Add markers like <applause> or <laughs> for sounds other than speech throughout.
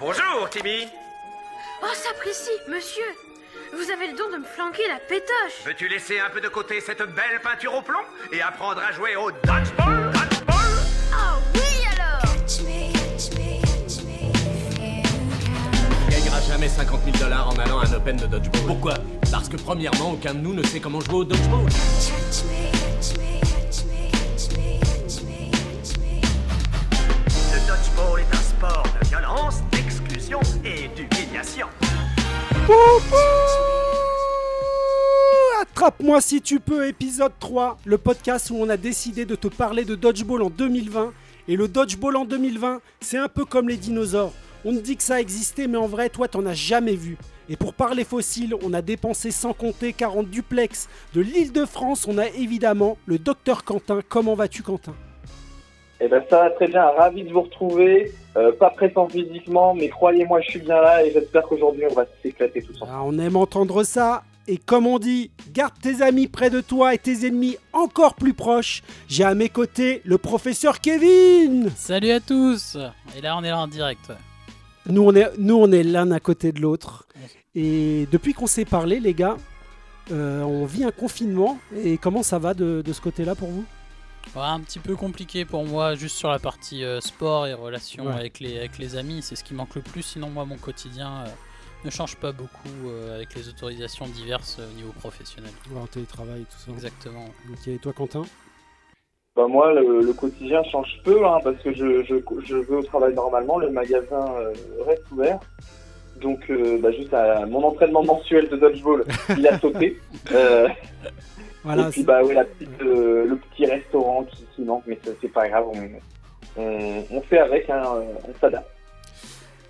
Bonjour, Timmy. Oh, s'apprécie, monsieur Vous avez le don de me flanquer la pétoche Veux-tu laisser un peu de côté cette belle peinture au plomb et apprendre à jouer au dodgeball Dodgeball? Oh oui alors On gagnera jamais 50 000 dollars en allant à un Open de dodgeball. Pourquoi? Parce que premièrement, aucun de nous ne sait comment jouer au dodgeball. Le Attrape-moi si tu peux, épisode 3, le podcast où on a décidé de te parler de dodgeball en 2020. Et le dodgeball en 2020, c'est un peu comme les dinosaures. On te dit que ça existait, mais en vrai, toi, t'en as jamais vu. Et pour parler fossiles, on a dépensé sans compter 40 duplex. De l'île de France, on a évidemment le docteur Quentin. Comment vas-tu, Quentin? Eh ben ça va très bien, ravi de vous retrouver. Euh, pas pressant physiquement, mais croyez-moi, je suis bien là et j'espère qu'aujourd'hui on va s'éclater tous ensemble. Ah, On aime entendre ça. Et comme on dit, garde tes amis près de toi et tes ennemis encore plus proches. J'ai à mes côtés le professeur Kevin. Salut à tous Et là on est là en direct. ouais. Nous, on est, nous, on est l'un à côté de l'autre. Et depuis qu'on s'est parlé, les gars, euh, on vit un confinement. Et comment ça va de, de ce côté-là pour vous? Ouais, un petit peu compliqué pour moi, juste sur la partie euh, sport et relations Ouais. avec, les, avec les amis, c'est ce qui manque le plus. Sinon, moi, mon quotidien euh, ne change pas beaucoup euh, avec les autorisations diverses euh, au niveau professionnel. En télétravail, tout ça. Exactement. Ok, et toi, Quentin? Bah moi, le, le quotidien change peu hein, parce que je, je, je vais au travail normalement, le magasin euh, reste ouvert. Donc, euh, bah, juste à mon entraînement mensuel de dodgeball, il a sauté. <laughs> Voilà, et puis, bah oui, la petite, euh, le petit restaurant qui, qui manque, mais ça, c'est pas grave, on, on, on fait avec, hein, euh, on s'adapte.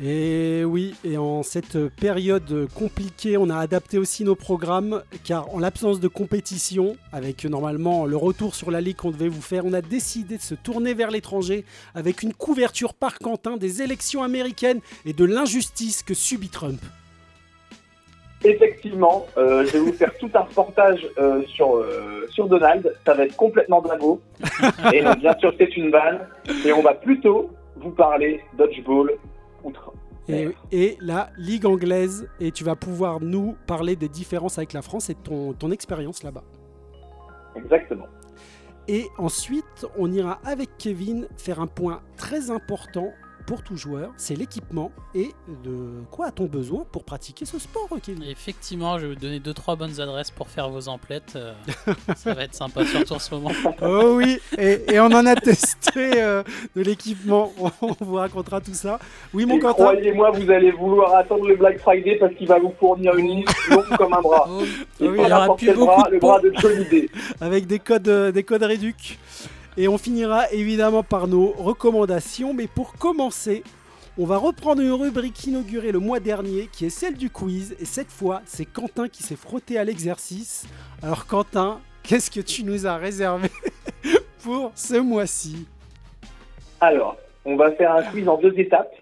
Et oui, et en cette période compliquée, on a adapté aussi nos programmes, car en l'absence de compétition, avec normalement le retour sur la ligue qu'on devait vous faire, on a décidé de se tourner vers l'étranger avec une couverture par Quentin des élections américaines et de l'injustice que subit Trump. Effectivement, euh, je vais vous faire tout un reportage euh, sur, euh, sur Donald. Ça va être complètement dingo. Et donc, bien sûr, c'est une vanne. Et on va plutôt vous parler dodgeball outre. Et, et la Ligue anglaise, et tu vas pouvoir nous parler des différences avec la France et de ton, ton expérience là-bas. Exactement. Et ensuite, on ira avec Kevin faire un point très important pour tout joueur, c'est l'équipement et de quoi a-t-on besoin pour pratiquer ce sport, Kevin effectivement, je vais vous donner 2-3 bonnes adresses pour faire vos emplettes. euh, ça va être sympa, surtout en ce moment. <laughs> Oh oui, et, et on en a testé euh, de l'équipement, <laughs> on vous racontera tout ça. Oui, mon Et Quentin? croyez-moi, vous allez vouloir attendre le Black Friday parce qu'il va vous fournir une liste longue comme un bras. Oh, Et oui, il y aura n'importe plus quel beaucoup bras, de le bras de Johnny Day. <laughs> avec des codes, euh, des codes réduc. Et on finira évidemment par nos recommandations. Mais pour commencer, on va reprendre une rubrique inaugurée le mois dernier qui est celle du quiz. Et cette fois, c'est Quentin qui s'est frotté à l'exercice. Alors, Quentin, qu'est-ce que tu nous as réservé <laughs> pour ce mois-ci? Alors, on va faire un quiz en deux étapes.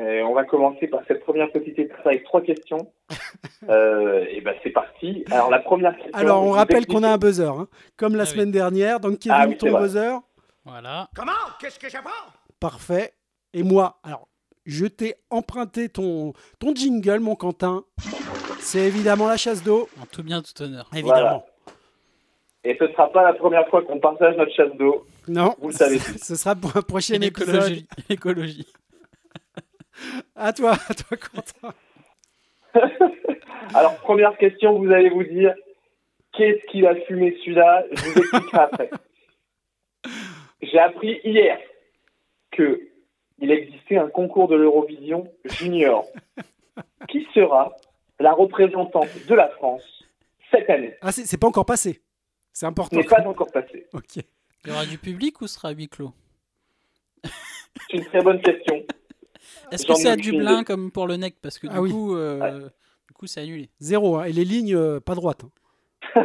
Euh, on va commencer par cette première petite étape avec trois questions. <laughs> Euh, et ben c'est parti. Alors la première question. Alors, on rappelle qu'on a un buzzer, hein, comme la Ah oui. semaine dernière. Donc, Kevin, Ah oui, ton buzzer, Voilà. Comment? Qu'est-ce que j'apprends? Parfait. Et moi, alors, je t'ai emprunté ton, ton jingle, mon Quentin. C'est évidemment la chasse d'eau. En tout bien, tout honneur. Évidemment. Et ce sera pas la première fois qu'on partage notre chasse d'eau. Non, Vous le savez <laughs> ce, sera pour un prochain épisode. Écologie. À toi, à toi, Quentin. <laughs> Alors première question, vous allez vous dire qu'est-ce qu'il a fumé celui-là? Je vous expliquerai après. J'ai appris hier que il existait un concours de l'Eurovision Junior. Qui sera la représentante de la France cette année? Ah, c'est c'est pas encore passé. C'est important. N'est pas encore passé. Ok. Il y aura du public ou sera à huis clos? C'est une très bonne question. Est-ce que c'est à Dublin comme pour le NEC Parce que du Ah oui. coup, euh, du coup, c'est annulé. Zéro. hein. Et les lignes, euh, pas droites. hein. <laughs>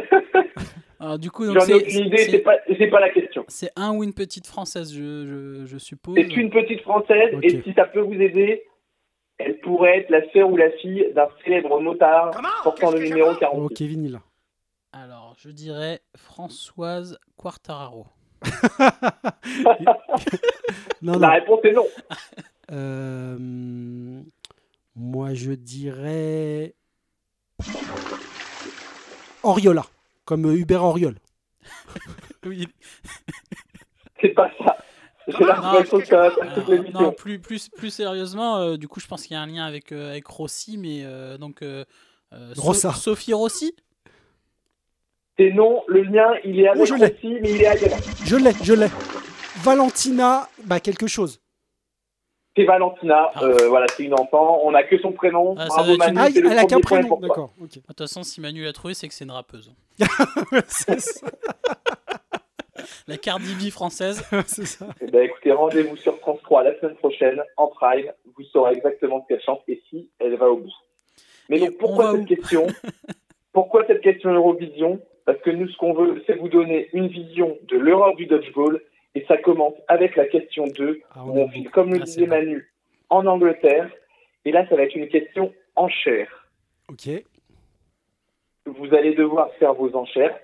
Alors du coup, donc J'en ai c'est- aucune idée, c'est- c'est pas, c'est pas la question. c'est un ou une petite française, je, je, je suppose. C'est une petite française et si ça peut vous aider, elle pourrait être la sœur ou la fille d'un célèbre motard Comment portant le Qu'est-ce numéro j'apprends 46. Oh, Kevin, il a. Alors, je dirais Françoise Quartararo. <laughs> Non, La non. réponse est non. Euh, je dirais. Oriola, comme Hubert Oriol. <laughs> Oui. C'est pas ça. J'ai Non, l'impression que ça va faire toute Alors, non, l'émission. plus, plus, plus sérieusement, euh, du coup, je pense qu'il y a un lien avec, euh, avec Rossi, mais euh, donc. So- Rossa. Sophie Rossi? C'est non, le lien, il est avec Oh, je l'ai. Rossi, mais il est ailleurs. Je l'ai, je l'ai. Valentina, bah quelque chose. C'est Valentina, Ah. euh, voilà, c'est une enfant. On n'a que son prénom. Ah, ça Bravo une- Manu, Ah, elle a qu'un prénom. D'accord. ok. De toute façon, si Manu l'a trouvé, c'est que c'est une rappeuse. c'est <laughs> ça. La Cardi B française. c'est ça. Eh ben, écoutez, rendez-vous sur France 3 la semaine prochaine, en prime. Vous saurez exactement ce qu'elle chante et si elle va au bout. Mais Et donc, on pourquoi cette question? <laughs> Pourquoi cette question Eurovision? Parce que nous, ce qu'on veut, c'est vous donner une vision de l'Europe du dodgeball. Et ça commence avec la question 2, Ah, où on file, comme le Ah, disait. Manu, en Angleterre. Et là, ça va être une question enchère. Ok. Vous allez devoir faire vos enchères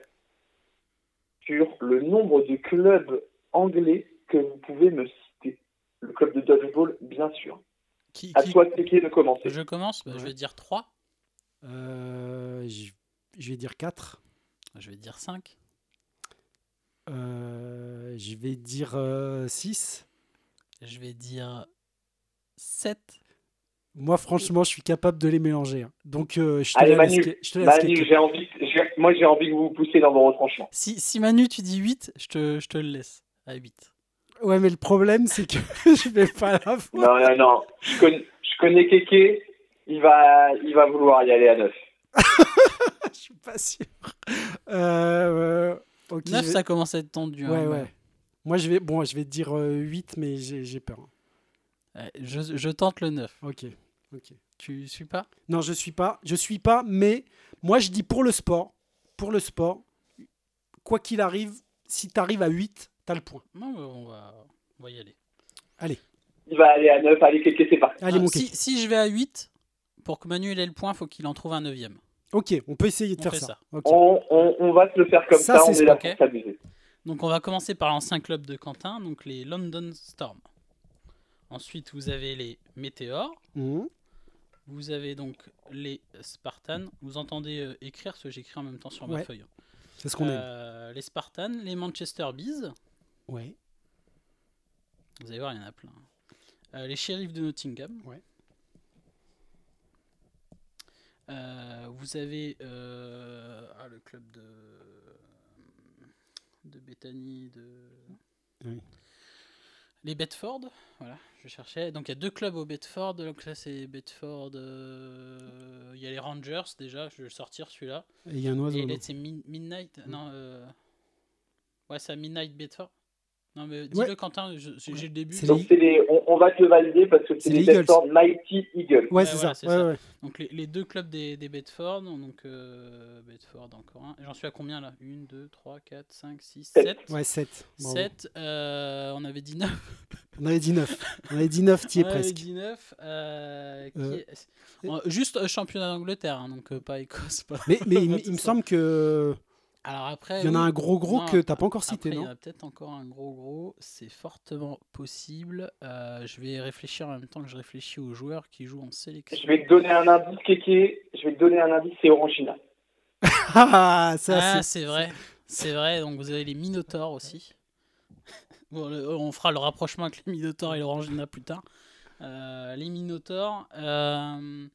sur le nombre de clubs anglais que vous pouvez me citer. Le club de dodgeball, bien sûr. Qui, À qui- toi, Teki, de commencer. Je commence Bah, Je vais dire 3. Euh, je je vais dire 4. Je vais dire 5. Euh, je vais dire 6. Je vais dire 7. Moi, franchement, je suis capable de les mélanger. hein. Donc, euh, je te Allez. Manu, que- je te laisse Manu, j'ai envie, moi j'ai envie que vous vous poussiez dans vos retranchements. Si, si Manu, tu dis 8, je te, je te le laisse à 8. Ouais, mais le problème, c'est que <laughs> je vais pas la voir. Non, non, non. Je connais, je connais Keke, il va, il va vouloir y aller à 9. <laughs> <laughs> pas sûr. Euh, euh, ok, 9, je vais- ça commence à être tendu. hein, Ouais, bah. ouais. Moi, je vais, bon, je vais te dire 8, mais j'ai peur. Ouais, je, je tente le 9. Ok, ok. Tu suis pas? Non, je suis pas. Je suis pas, mais moi, je dis pour le sport. Pour le sport, quoi qu'il arrive, si tu arrives à 8, tu as le point. Non, mais on va, on va y aller. Il va aller à 9. Allez, c'est parti. Allez, Ah, mon si, si je vais à 8, pour que Manu il ait le point, faut qu'il en trouve un 9 Ok, on peut essayer de On faire ça. On, on, on va se le faire comme Ça, on est là ok. pour s'amuser. Donc on va commencer par l'ancien club de Quentin, donc les London Storm. Ensuite, vous avez les Météores. Mhm. Vous avez donc les Spartans. Vous entendez euh, écrire ce que j'écris en même temps sur ma Ouais. feuille. C'est ce qu'on aime. Euh, les Spartans, les Manchester Bees. Ouais. Vous allez voir, il y en a plein. Euh, les Sheriffs de Nottingham. Ouais. Euh, vous avez euh, ah, le club de de Bethany, de Oui. les Bedford. Voilà, je cherchais. Donc il y a deux clubs au Bedford. Donc là c'est Bedford. euh, Il y a les Rangers déjà. Je vais le sortir celui-là. Et il y a un oiseau. Et non là c'est Midnight. Non. Ouais, c'est à Midnight Bedford. Non mais dis-le Ouais. Quentin. J'ai le début. C'est Donc, les- c'est les, on, on va te le valider parce que C'est les les Eagles. Bedford Mighty Eagles. Ouais, Ouais, c'est voilà, ça. c'est Ouais, ça. ouais. Donc les, les deux clubs des, des Bedford, donc euh, Bedford encore un. J'en suis à combien là? 1, 2, 3, 4, 5, 6, Sept. 7. Ouais, 7. 7, on avait dit 9. <laughs> On avait dit 9. On avait dit 9, t'y es on avait presque. dit 9. euh, qui Euh, est- Euh, Juste euh, championnat d'Angleterre, hein, donc euh, pas Écosse. Pas... Mais, mais il, <laughs> me- il semble que Alors après. il y en a un gros gros Non, que t'as pas encore cité, Après, il y non en a peut-être encore un gros gros, c'est fortement possible. Euh, je vais réfléchir en même temps que je réfléchis aux joueurs qui jouent en sélection. Je vais te donner un indice, Keke. Je vais te donner un indice, c'est Orangina. Ah, ça, Ah, c'est. c'est vrai. C'est vrai. Donc vous avez les Minotaurs aussi. <laughs> Bon, le- on fera le rapprochement avec les Minotaurs et l'Orangina plus tard. Euh, les Minotaurs. euh,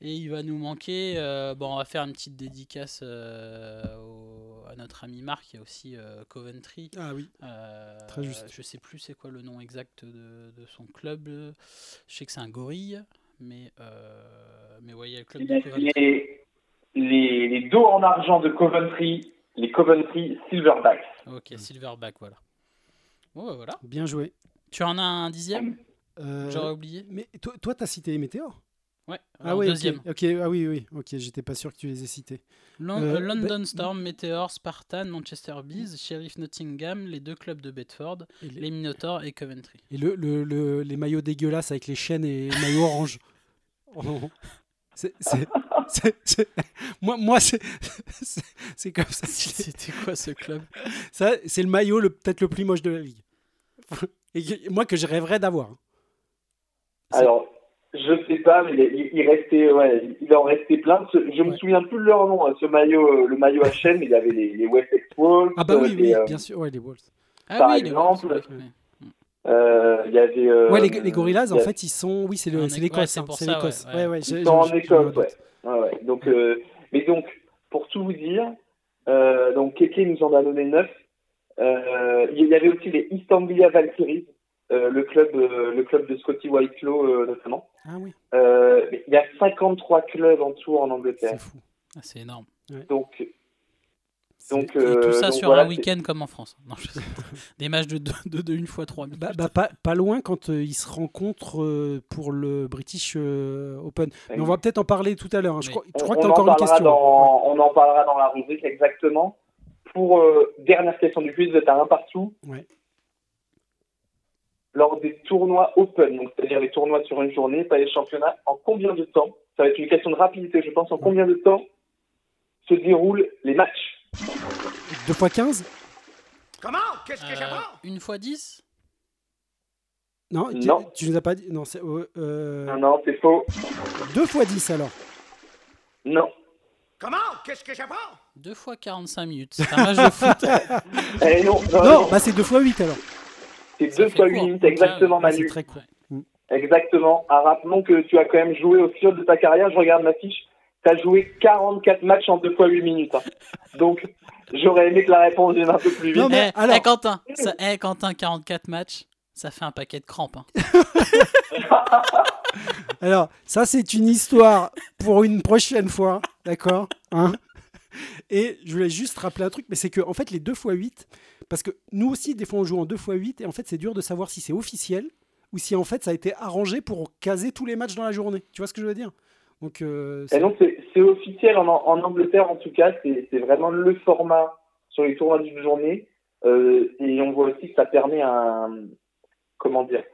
et il va nous manquer. euh, bon, on va faire une petite dédicace euh, au- à notre ami Marc. Il y a aussi euh, Coventry. Ah oui. Euh, Très juste. Je sais plus c'est quoi le nom exact de, de son club. Je sais que c'est un gorille. Mais, euh, mais ouais, il y a le club de Coventry. Les, les, les dos en argent de Coventry, les Coventry Silverbacks. Ok, Silverback, voilà. Bon, voilà. Bien joué. Tu en as un dixième? Euh, J'aurais oublié. mais toi, toi, t'as cité les météores? Ouais, Ah oui, deuxième. ok. Ah oui, oui. Ok, j'étais pas sûr que tu les aies cités. Lon- Euh, euh, London bah- Storm, Meteor, Spartan, Manchester Bees, Sheriff Nottingham, les deux clubs de Bedford, Et, les- les Minotaurs et Coventry. et le, le- le- les maillots dégueulasses avec les chaînes et le maillot orange. <laughs> Oh. C'est- moi, moi c'est c'est- c'est comme ça. <laughs> C'était quoi ce club? Ça, c'est le maillot le- peut-être le plus moche de la ligue. Et moi que je rêverais d'avoir. Alors, Je sais pas, mais il, il restait, ouais, il en restait plein. Ce- Je me Ouais. souviens plus de leur nom, hein, ce maillot, euh, le maillot à chaîne, mais il y avait les, les Wessex Wolves. Ah bah oui, euh, oui, euh, bien sûr, ouais, les Wolves. Ah Par oui, les Wolves, euh, il y avait. euh, Ouais, les, les Gorillas, en fait, ils sont. Oui, c'est l'Écosse. ouais, c'est hein, l'Écosse. ouais, Ouais, ouais. ouais. Ils sont en Écosse, ouais. Ouais, ouais. Donc, euh, mais donc, pour tout vous dire, euh, donc Keke nous en a donné 9. Euh, il y avait aussi les East Anglia Valkyries, euh, le club, euh, le club de Scotty Whiteclaw euh, notamment. Ah oui, Euh, il y a 53 clubs en tout en Angleterre. c'est fou. Ah, c'est énorme. Donc, donc, Et euh, tout ça donc sur voilà, un week-end comme en France. Non, je. <laughs> Des matchs de 2 de, de une fois 3 minutes. Bah, bah, pas, pas loin quand euh, ils se rencontrent euh, pour le British euh, Open. Mais on va peut-être en parler tout à l'heure. hein. Je crois, je On, crois que tu as en encore une parlera question. Dans, On en parlera dans la rubrique exactement. Pour euh, dernière question du quiz, vous êtes à un partout. Ouais. Lors des tournois open, donc c'est-à-dire les tournois sur une journée, pas les championnats, en combien de temps? Ça va être une question de rapidité, je pense. En combien de temps se déroulent les matchs? 2 fois 15 Comment? Qu'est-ce que Euh, j'apprends? une fois 10 Non, tu- Non. tu nous as pas dit. Non, c'est. euh, euh, Non, non, c'est faux. 2 fois 10 alors. Non. Comment? Qu'est-ce que j'apprends? 2 fois 45 minutes. C'est un match de foot. Non, non, Non, non. bah c'est 2 fois 8 alors. C'est ça deux fait fois court. 8 minutes, exactement, c'est Manu. très court. Exactement. Ah, rappelons que tu as quand même joué au fil de ta carrière. Je regarde ma fiche. Tu as joué 44 matchs en 2 fois 8 minutes. hein. Donc, j'aurais aimé que la réponse vienne un peu plus vite. Non, mais Eh, alors- eh, Quentin, ça, eh, Quentin, 44 matchs, ça fait un paquet de crampes. hein. <laughs> Alors, ça, c'est une histoire pour une prochaine fois. D'accord Hein Et je voulais juste rappeler un truc, mais c'est que, en fait, les 2 fois 8, parce que nous aussi, des fois, on joue en 2 fois 8, et en fait, c'est dur de savoir si c'est officiel ou si, en fait, ça a été arrangé pour caser tous les matchs dans la journée. Tu vois ce que je veux dire? Donc, euh, donc, c'est officiel en, Angleterre, en tout cas. C'est c'est vraiment le format sur les tournois d'une journée. Euh, et on voit aussi que ça permet un, comment dire,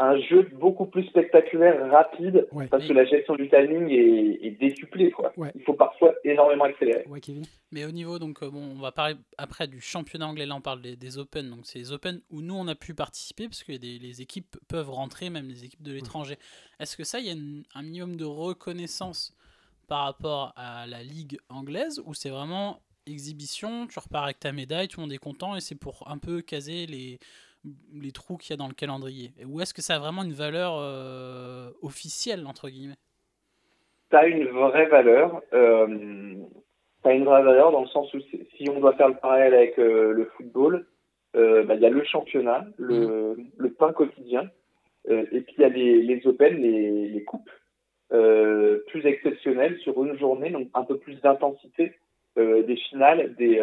un jeu beaucoup plus spectaculaire, rapide, Ouais. parce que la gestion du timing est, est décuplée. Quoi. Ouais. Il faut parfois énormément accélérer. Ouais, Kevin Mais au niveau, donc, euh, bon, on va parler après du championnat anglais. Là, on parle des, des Open. Donc, c'est les Open où nous, on a pu participer parce que des- les équipes peuvent rentrer, même les équipes de l'étranger. Est-ce que ça, il y a une- un minimum de reconnaissance par rapport à la ligue anglaise ou c'est vraiment exhibition, tu repars avec ta médaille, tout le monde est content et c'est pour un peu caser les, les trous qu'il y a dans le calendrier Ou est-ce que ça a vraiment une valeur euh, officielle, entre guillemets? Ça a une vraie valeur. Euh, ça a une vraie valeur dans le sens où si on doit faire le parallèle avec euh, le football, bah, il y a le championnat, le, le pain quotidien, et puis il y a les, les Open, les, les coupes plus exceptionnelles sur une journée, donc un peu plus d'intensité, des finales, des,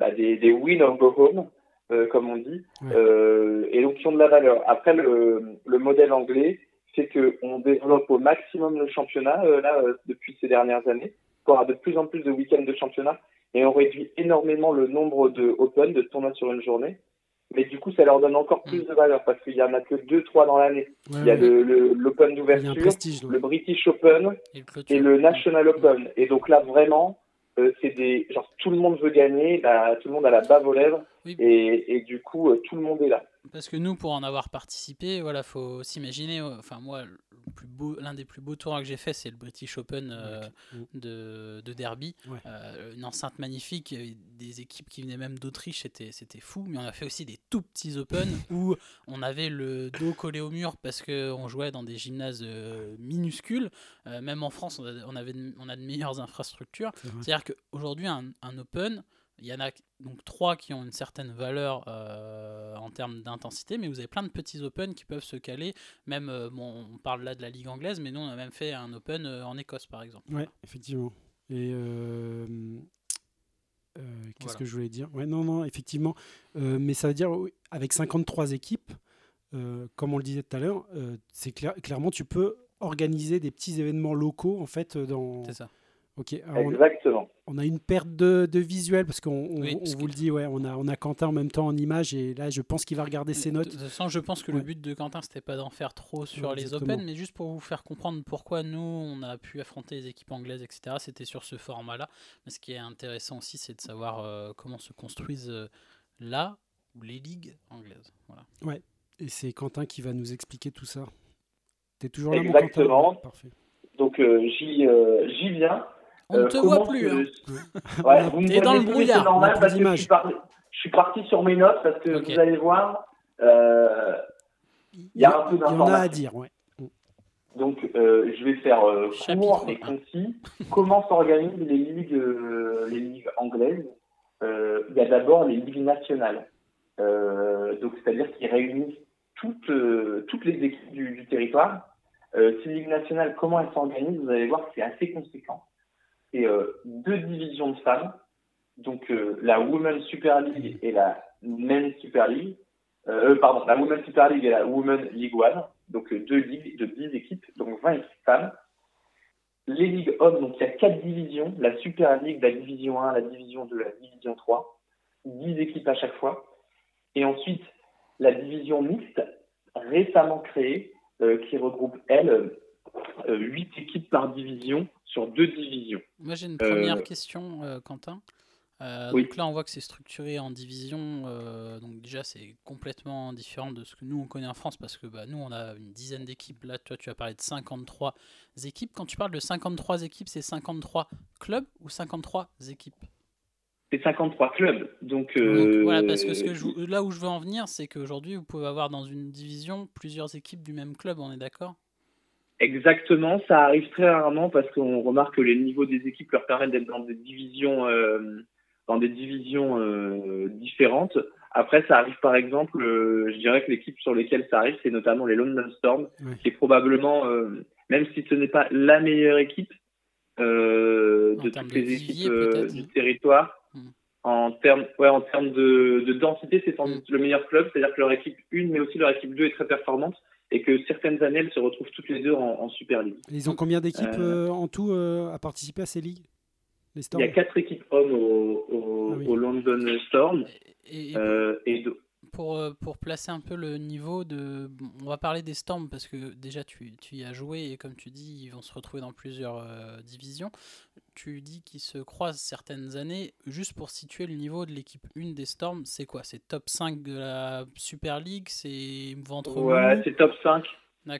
bah, des, des win or go home, euh, comme on dit, Ouais. euh, et donc qui ont de la valeur. Après, le, le modèle anglais, c'est qu'on développe au maximum le championnat euh, là euh, depuis ces dernières années. On aura de plus en plus de week-ends de championnat et on réduit énormément le nombre de Open, de tournois sur une journée. Mais du coup, ça leur donne encore plus de valeur parce qu'il y en a que deux, trois dans l'année. Ouais, Il y a ouais. le- le- l'Open d'ouverture, le British Open et le clôture et le National Open. Et donc là, vraiment, euh, c'est des genre tout le monde veut gagner, là, tout le monde a la bave aux lèvres Oui. et, et du coup, euh, tout le monde est là. Parce que nous, pour en avoir participé, voilà, faut s'imaginer. euh, Enfin, moi, le plus beau, l'un des plus beaux tours que j'ai fait, c'est le British Open euh, Ouais. de, de Derby. Ouais. Euh, une enceinte magnifique, des équipes qui venaient même d'Autriche, c'était, c'était fou. Mais on a fait aussi des tout petits Open <laughs> où on avait le dos collé au mur parce qu'on jouait dans des gymnases euh, minuscules. Même en France, on a, on avait de- on a de meilleures infrastructures. C'est-à-dire qu'aujourd'hui, un, un Open, il y en a donc trois qui ont une certaine valeur euh, en termes d'intensité, mais vous avez plein de petits Open qui peuvent se caler. Même, euh, bon, on parle là de la Ligue anglaise, mais nous, on a même fait un Open euh, en Écosse, par exemple. Ouais, effectivement. Et qu'est-ce Voilà. que je voulais dire? Ouais, non, non, effectivement. Mais ça veut dire, avec 53 équipes, comme on le disait tout à l'heure, c'est clair, clairement, tu peux organiser des petits événements locaux, en fait, dans... C'est ça. Ok, alors Exactement. on a une perte de, de visuel, parce qu'on on- Oui, on parce vous que- le dit, ouais, on a, on a Quentin en même temps en image, et là, je pense qu'il va regarder ses De notes. toute façon, je pense que Ouais. le but de Quentin, c'était pas d'en faire trop sur Ouais, les. Open, mais juste pour vous faire comprendre pourquoi nous, on a pu affronter les équipes anglaises, etc. C'était sur ce format-là. Mais ce qui est intéressant aussi, c'est de savoir euh, comment se construisent euh, là ou les ligues anglaises. Voilà. Et c'est Quentin qui va nous expliquer tout ça. T'es toujours là, mon Exactement. Quentin Parfait. Donc euh, j'y euh, j'y viens. On ne Euh, te comment voit plus. hein. <laughs> Ouais, vous me dans le brouillard, C'est normal parce que je suis, d'images. par- je suis parti sur mes notes parce que vous allez voir, euh, il y a un peu Il y en a à d'informations. dire, ouais. Donc, euh, je vais faire euh, court et concis. Comment s'organisent les ligues, euh, les ligues anglaises? Euh, Il y a d'abord les ligues nationales. Euh, donc, c'est-à-dire qu'ils réunissent toutes, euh, toutes les équipes du, du territoire. Euh, ces ligues nationales, comment elles s'organisent? Vous allez voir que c'est assez conséquent. C'est euh, deux divisions de femmes. Donc, euh, la Women's Super League et la Men's Super League. Euh, pardon, la Women's Super League et la Women's League One donc deux ligues de 10 équipes, donc 20 équipes femmes. Les ligues hommes, donc il y a quatre divisions, la Super League, la Division 1, la Division 2, la Division 3, 10 équipes à chaque fois. Et ensuite, la division mixte, récemment créée, qui regroupe, elle, euh, 8 équipes par division sur deux divisions. Moi, j'ai une Euh, première question, euh, Quentin. Euh, Oui. Donc là, on voit que c'est structuré en division. euh, donc déjà, c'est complètement différent de ce que nous, on connaît en France parce que bah, nous, on a une dizaine d'équipes. Là, toi, tu as parlé de 53 équipes. Quand tu parles de 53 équipes, c'est 53 clubs ou 53 équipes? C'est 53 clubs. Donc, Donc, euh, Voilà, parce que, ce que je- là où je veux en venir, c'est qu'aujourd'hui, vous pouvez avoir dans une division plusieurs équipes du même club, on est d'accord? Exactement, ça arrive très rarement parce qu'on remarque que les niveaux des équipes leur permettent d'être dans des divisions, euh, dans des divisions euh, différentes. Après, ça arrive par exemple, euh, je dirais que l'équipe sur lesquelles ça arrive, c'est notamment les London Storm, qui est probablement, euh, même si ce n'est pas la meilleure équipe euh, de toutes les équipes euh, du territoire, Hmm. en termes, ouais, en termes de, de densité, c'est sans Hmm. doute le meilleur club, c'est-à-dire que leur équipe 1, mais aussi leur équipe 2 est très performante et que certaines années, elles se retrouvent toutes les deux en, en Super League. Ils ont combien d'équipes Euh, euh, en tout euh, à participer à ces ligues Les Il y a quatre équipes hommes au, au, Ah oui. au London Storm Et, et euh, et deux- pour, euh, pour placer un peu le niveau de. On va parler des Storms parce que déjà tu, tu y as joué et comme tu dis, ils vont se retrouver dans plusieurs euh, divisions. Tu dis qu'ils se croisent certaines années. Juste pour situer le niveau de l'équipe 1 des Storms, c'est quoi? C'est top 5 de la Super League? C'est ventre ouais, c'est top 5.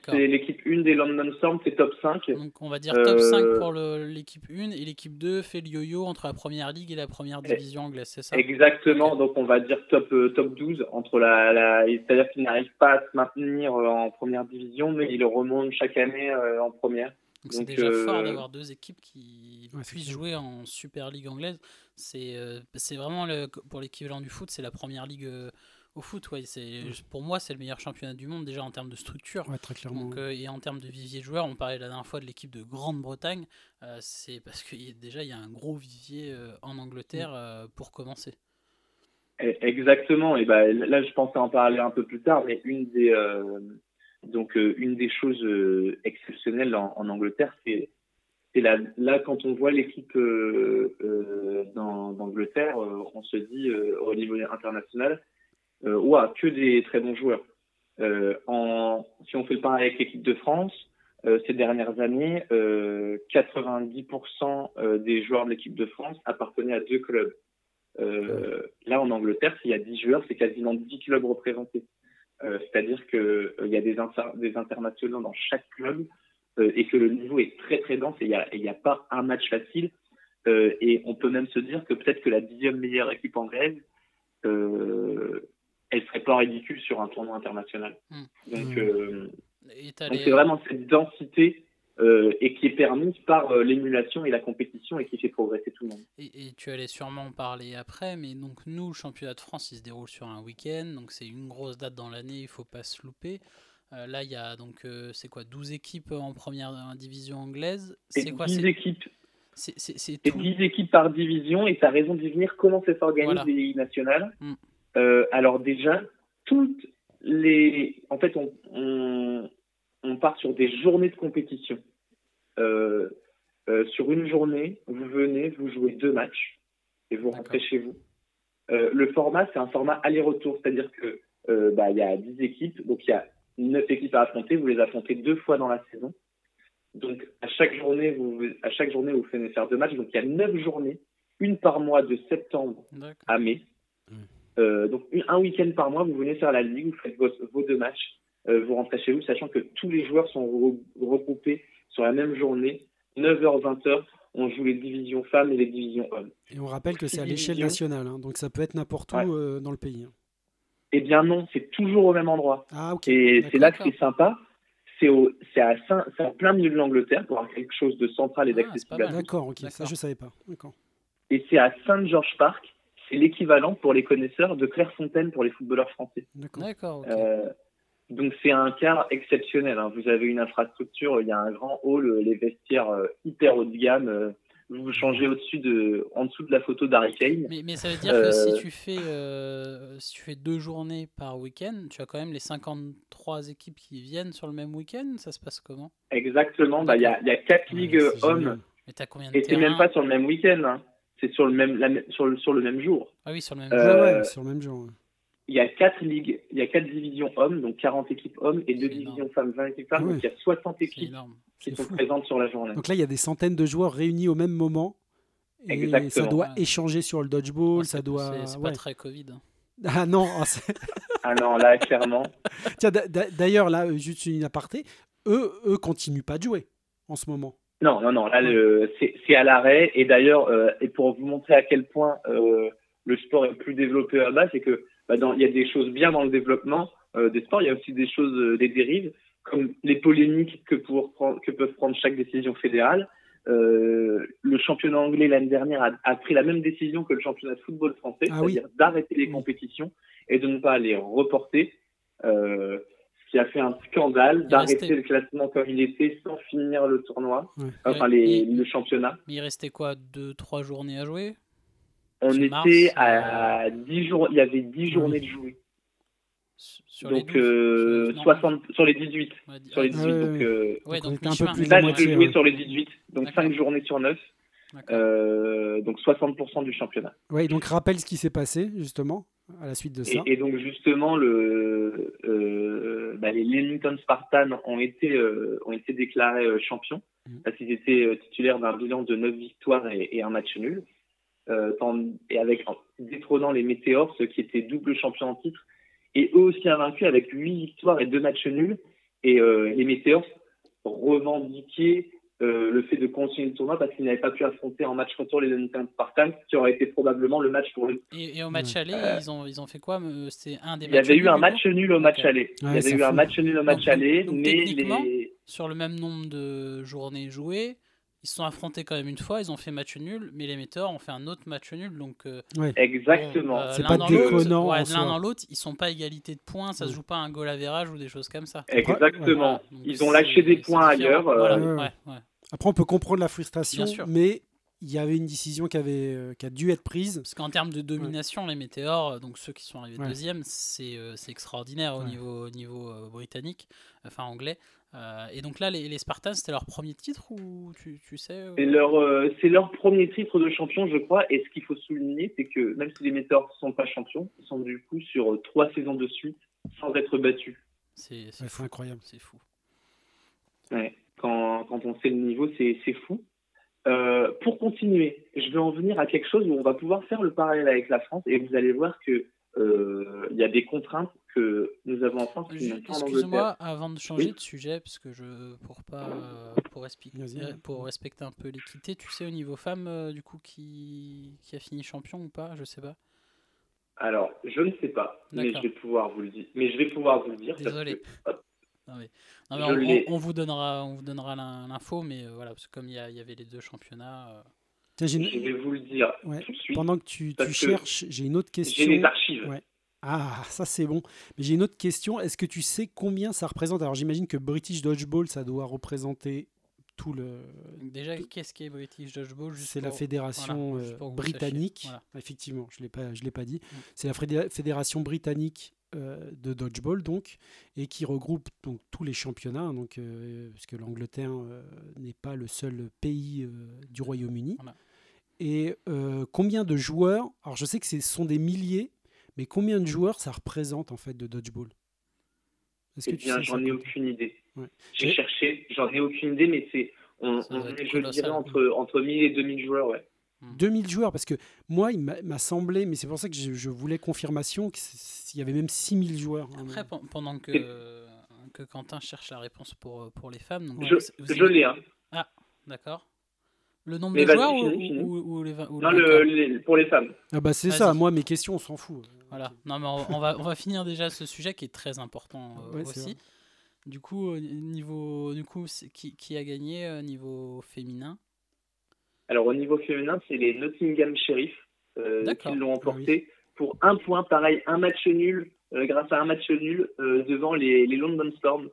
C'est l'équipe 1 des London Storm, c'est top 5. Donc on va dire top 5 Euh, pour le- l'équipe 1 et l'équipe 2 fait le yo-yo entre la première ligue et la première division anglaise, c'est ça? Exactement, donc on va dire top euh, top 12 entre la, la c'est-à-dire qu'ils n'arrivent pas à se maintenir euh, en première division, mais ils remontent chaque année euh, en première. Donc c'est déjà euh, fort d'avoir deux équipes qui Ouais, puissent jouer en Super League anglaise. C'est euh, c'est vraiment le, pour l'équivalent du foot, c'est la première ligue euh, au foot. Ouais. C'est pour moi c'est le meilleur championnat du monde déjà en termes de structure. Ouais, très clairement. Donc, euh, et en termes de vivier de joueurs, on parlait la dernière fois de l'équipe de Grande-Bretagne. euh, c'est parce que y a- déjà il y a un gros vivier euh, en Angleterre euh, pour commencer. Exactement. Et ben là, je pensais en parler un peu plus tard, mais une des euh, donc euh, une des choses euh, exceptionnelles en, en Angleterre, c'est c'est là, là quand on voit l'équipe euh, euh, d'Angleterre, euh, on se dit euh, au niveau international, euh, ouah, que des très bons joueurs. Euh, si on fait le pareil avec l'équipe de France, euh, ces dernières années, euh, 90% euh, des joueurs de l'équipe de France appartenaient à deux clubs. Là, en Angleterre, s'il y a 10 joueurs, c'est quasiment 10 clubs représentés. C'est-à-dire qu'il il y a des, inter- des internationaux dans chaque club et que le niveau est très très dense et il n'y a, pas un match facile. Et on peut même se dire que peut-être que la dixième meilleure équipe anglaise, euh, elle serait pas ridicule sur un tournoi international. Hmm. Donc, Hmm. euh, les- c'est vraiment cette densité euh, et qui est permise par euh, l'émulation et la compétition et qui fait progresser tout le monde. Et, et tu allais sûrement en parler après, mais donc nous, le championnat de France, il se déroule sur un week-end, donc c'est une grosse date dans l'année, il faut pas se louper. Euh, là, il y a donc, euh, c'est quoi, 12 équipes en première en division anglaise C'est quoi 10 C'est équipes, c'est- c'est- c'est et tout 10 équipes par division et tu as raison d'y venir comment ça s'organise Voilà. les ligues nationales. Hmm. Euh, alors déjà, toutes les... En fait, on, on, on part sur des journées de compétition. Euh, euh, sur une journée, vous venez, vous jouez deux matchs et vous rentrez chez vous. Le format, c'est un format aller-retour, c'est-à-dire que bah, il y a 10 équipes, donc il y a 9 équipes à affronter, vous les affrontez deux fois dans la saison. Donc à chaque journée, vous, à chaque journée, vous venez faire deux matchs, donc il y a 9 journées, une par mois de septembre à mai. Euh, donc un week-end par mois, vous venez faire la ligue, vous faites vos, vos deux matchs. euh, vous rentrez chez vous, sachant que tous les joueurs sont re- regroupés sur la même journée, 9h-20h, on joue les divisions femmes et les divisions hommes. Et on rappelle que c'est à l'échelle nationale, hein, donc ça peut être n'importe où Ouais. euh, dans le pays. hein. Eh bien non, c'est toujours au même endroit. Ah ok. Et c'est là que c'est sympa. C'est à plein milieu de l'Angleterre pour avoir quelque chose de central et Ah, d'accessible. D'accord, ok, ça je savais pas. D'accord. Et c'est à Saint George Park. C'est l'équivalent pour les connaisseurs de Clairefontaine pour les footballeurs français. D'accord. Euh, donc c'est un cas exceptionnel. hein. Vous avez une infrastructure, il y a un grand hall, euh, les vestiaires euh, hyper haut de gamme. euh, vous vous changez au-dessus de, en dessous de la photo d'Harry Kane. Mais, mais ça veut dire que si tu fais euh, si tu fais deux journées par week-end, tu as quand même les 53 équipes qui viennent sur le même week-end. Ça se passe comment? Exactement. Bah, il y a, il y a quatre Ouais, ligues hommes génial. Mais t'as combien de et c'est même pas sur le même week-end. hein. C'est sur le même, la sur le, sur le même jour. Ah oui, sur le même. Euh, jour. Ouais, ouais, sur le même genre. ouais. Il y a quatre ligues, il y a quatre divisions hommes, donc 40 équipes hommes et deux énorme. divisions femmes, 20 équipes femmes. Ouais. Donc il y a 60 C'est équipes qui sont fou. présentes sur la journée. Donc là, il y a des centaines de joueurs réunis au même moment. Et ça Exactement. doit Ouais. échanger sur le dodgeball, Ouais, ça doit. C'est pas très Covid. hein. Ah non, ah, <laughs> Ah non, là, clairement. Tiens, d'a- d'a- d'ailleurs, là, euh, juste une aparté, eux, eux continuent pas de jouer en ce moment. Non, non, non, là, le- c'est c'est à l'arrêt. Et d'ailleurs, euh, et pour vous montrer à quel point euh, le sport est plus développé là-bas, c'est que bah, dans- il y a des choses bien dans le développement euh, des sports, il y a aussi des choses, euh, des dérives, comme les polémiques que, pour, prendre- que peuvent prendre chaque décision fédérale. Euh, le championnat anglais l'année dernière a, a pris la même décision que le championnat de football français, Ah oui. c'est-à-dire d'arrêter les compétitions et de ne pas les reporter. Euh, qui a fait un scandale Il d'arrêter restait- le classement comme il était sans finir le tournoi, Ouais. enfin Ouais. les, Et- le championnat. Mais il restait quoi Deux, trois journées à jouer? On était mars, à 10 jours, il y avait 10 journées de jouer. Sur les Donc 12, euh, non, 60 sur les 18, ouais, sur les ah, 18 ouais, donc euh, Ouais, Donc on donc était un peu plus là je moitié, peux jouer ouais. sur les 18, donc D'accord. 5 journées sur 9, D'accord. Euh, donc 60% du championnat. Ouais, donc rappelle ce qui s'est passé, justement, à la suite de ça. Et, et donc justement, le, euh, bah, les Leamington Spartans ont été, euh, ont été déclarés euh, champions Mhm. parce qu'ils étaient euh, titulaires d'un bilan de 9 victoires et, et un match nul. Euh, tant- et avec en détrônant les Météores, ceux qui étaient double champions en titre, et eux aussi invaincus avec 8 victoires et 2 matchs nuls. Et euh, les Météores revendiquaient euh, le fait de continuer le tournoi parce qu'ils n'avaient pas pu affronter en match retour les Leamington Spartans, qui aurait été probablement le match pour eux. Et, et au match aller, Euh, ils, ont, ils ont fait quoi me- C'était un des Il y avait eu un match nul au match aller. Ouais, Il y avait eu un match nul au match Donc- aller, donc mais les... Sur le même nombre de journées jouées, ils se sont affrontés quand même une fois, ils ont fait match nul, mais les metteurs ont fait un autre match nul. Donc, euh, exactement. euh, C'est l'un pas dans l'autre- déconnant ouais, L'un dans l'autre, ils sont pas à égalité de points, ça se Ouais. joue pas à un goal average ou des choses comme ça. Exactement. Voilà, Ils ont lâché des points ailleurs. euh, Voilà, Ouais, ouais. ouais, ouais. Après, on peut comprendre la frustration, Bien sûr. mais il y avait une décision qui, avait, euh, qui a dû être prise. Parce qu'en termes de domination, les météores, donc ceux qui sont arrivés Ouais. deuxième, c'est euh, c'est extraordinaire au niveau, au niveau euh, britannique, enfin anglais. Euh, et donc là, les, les Spartans, c'était leur premier titre ou tu, tu sais euh, C'est leur, euh, c'est leur premier titre de champion, je crois. Et ce qu'il faut souligner, c'est que même si les Météores ne sont pas champions, ils sont du coup sur trois saisons de suite sans être battus. C'est c'est Ouais, fou. c'est incroyable. C'est fou. Ouais. Quand, quand on sait le niveau, c'est fou. Euh, pour continuer, je vais en venir à quelque chose où on va pouvoir faire le parallèle avec la France et vous allez voir que euh, il y a des contraintes que nous avons en France qui Ju- n'ont pas en Angleterre. Excuse-moi, avant de changer Oui. de sujet, parce que je pour pas euh, pour, ouais. pour respecter un peu l'équité, tu sais au niveau femmes euh, du coup qui, qui a fini champion ou pas, je sais pas. Alors, je ne sais pas, mais je vais pouvoir vous le dire. Mais je vais pouvoir vous le dire. parce Désolé. que- hop, Non, mais, non, mais Je on, l'ai. on- on vous donnera on vous donnera l'in- l'info, mais euh, voilà parce que comme il y, avait les deux championnats. euh, Tiens, j'ai une- je vais vous le dire Ouais, tout de suite. Pendant que tu, cherches, j'ai une autre J'ai question. les archives. Ouais. Ah, ça c'est bon. Mais j'ai une autre question. Est-ce que tu sais combien ça représente? Alors j'imagine que British Dodgeball, ça doit représenter tout le. déjà, qu'est-ce qu'est British Dodgeball C'est la fédération voilà, euh, britannique. Voilà. Effectivement, je l'ai pas, je l'ai pas dit. Mm. C'est la fédé- fédération britannique euh, de dodgeball donc, et qui regroupe donc tous les championnats. Donc, euh, parce que l'Angleterre euh, n'est pas le seul pays du Royaume-Uni. Voilà. Et combien de joueurs Alors je sais que ce sont des milliers, mais combien de joueurs ça représente en fait de dodgeball? Est-ce Eh que bien, sais j'en ai aucune idée. Ouais. J'ai cherché, j'en ai aucune idée, mais c'est, on, on est, je dirais, entre, entre 1000 et 2000 joueurs, ouais. 2000 joueurs, parce que moi, il m'a semblé, mais c'est pour ça que je, je voulais confirmation qu'il y avait même 6000 joueurs. hein. Après, pen- pendant que euh, Quentin cherche la réponse pour, euh, pour les femmes. Donc, Je, je l'ai, hein. D'accord. Le nombre Mais de joueurs ou, les, ou Non, le, les- pour les femmes. Ah bah c'est ça, moi mes questions on s'en fout. Voilà. Non, mais on, on va, on va finir déjà ce sujet qui est très important euh, Ouais, aussi. Du coup, au niveau, du coup, qui, qui a gagné euh, niveau féminin? Alors, au niveau féminin, c'est les Nottingham Sheriff euh, qui l'ont Ah emporté pour un point, pareil, un match nul, euh, grâce à un match nul euh, devant les, les London Storm.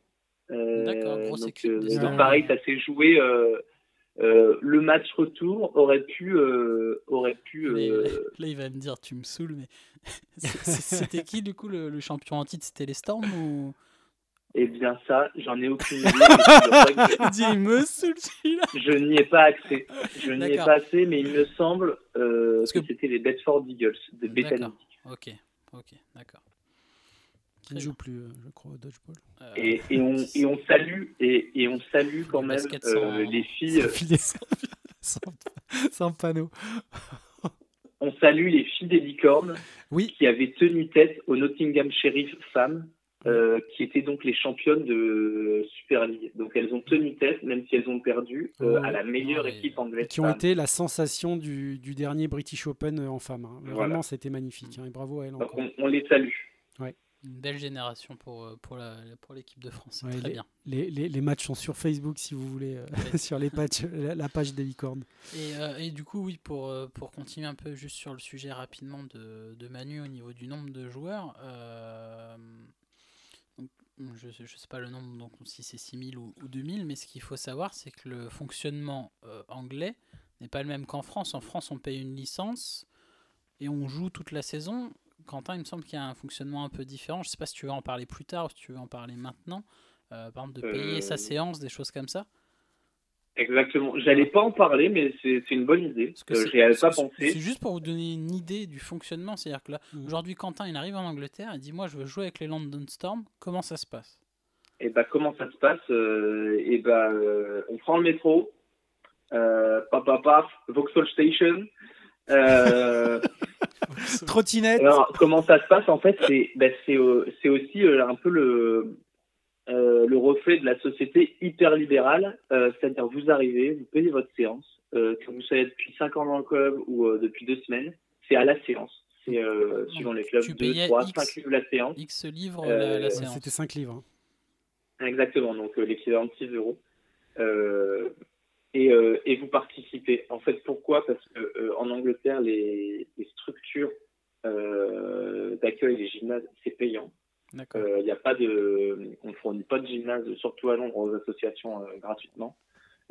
D'accord, grosse donc, donc pareil, ça s'est joué. euh, le match retour aurait pu, euh, aurait pu. Euh, <laughs> Là, il va me dire, tu me saoules, mais <laughs> c'était qui du coup le, le champion en titre? C'était les Storms ou? Eh bien, ça, j'en ai aucune <laughs> idée. Il me saoule celui-là. Je n'y ai pas accès. Je n'y ai pas accès, mais il me semble euh, Parce que, que- c'était les Bedford Eagles de Bethany. Ok, ok, d'accord. Qui ne joue plus, euh, je crois, au dodgeball. Euh, Et, et on, et on salue et, et on salue quand même euh, sans- les filles. Sans sans, sans panneau. On salue les filles des licornes Oui, qui avaient tenu tête au Nottingham Sheriff femmes, euh, qui étaient donc les championnes de Super League. Donc elles ont tenu tête, même si elles ont perdu, euh, Ouais. à la meilleure Ouais. équipe anglaise. qui ont femme. été la sensation du, du dernier British Open euh, en femmes. hein. Voilà. Vraiment, c'était magnifique. hein, et bravo à elle Donc encore. on, on les salue. Une belle génération pour, pour, la, pour l'équipe de France. Ouais, très les, bien. Les, les- les matchs sont sur Facebook si vous voulez, euh, Ouais. <laughs> sur les pages, la, la page des licornes. Et, euh, et du coup, oui, pour, pour continuer un peu juste sur le sujet rapidement de, de Manu au niveau du nombre de joueurs, euh, je ne sais pas le nombre, donc si c'est 6000 ou, ou 2000, mais ce qu'il faut savoir, c'est que le fonctionnement euh, anglais n'est pas le même qu'en France. En France, on paye une licence et on joue toute la saison. Quentin, il me semble qu'il y a un fonctionnement un peu différent. Je ne sais pas si tu veux en parler plus tard ou si tu veux en parler maintenant. Euh, par exemple, de payer Euh, sa séance, des choses comme ça. Exactement. J'allais pas en parler, mais c'est c'est une bonne idée. J'y avais pas pensé. C'est juste pour vous donner une idée du fonctionnement. C'est-à-dire que là, Mhm. aujourd'hui, Quentin, il arrive en Angleterre, il dit Moi, je veux jouer avec les London Storm. Comment ça se passe? Et bah comment ça se passe? Euh, Et bah euh, on prend le métro, euh, paf paf paf, Vauxhall Station. Euh, <laughs> Trottinette alors comment ça se passe? En fait C'est bah, c'est euh, c'est aussi euh, un peu le euh, le reflet de la société hyper libérale, euh, c'est-à-dire vous arrivez, vous payez votre séance, euh, que vous soyez depuis 5 ans dans le club ou euh, depuis deux semaines, c'est à la séance. C'est euh, suivant les clubs, tu 2, payais 3, X. 5 livres la séance. X livres Euh, la, la ouais, séance. C'était 5 livres. hein. Exactement, donc euh, l'équivalent de 6 euros. Euh, et, euh, et vous participez. En fait, pourquoi? Parce que euh, en Angleterre, les, les structures euh, d'accueil des gymnases, c'est payant. Euh, Il n'y a pas de, on ne fournit pas de gymnase, surtout à Londres, aux associations euh, gratuitement.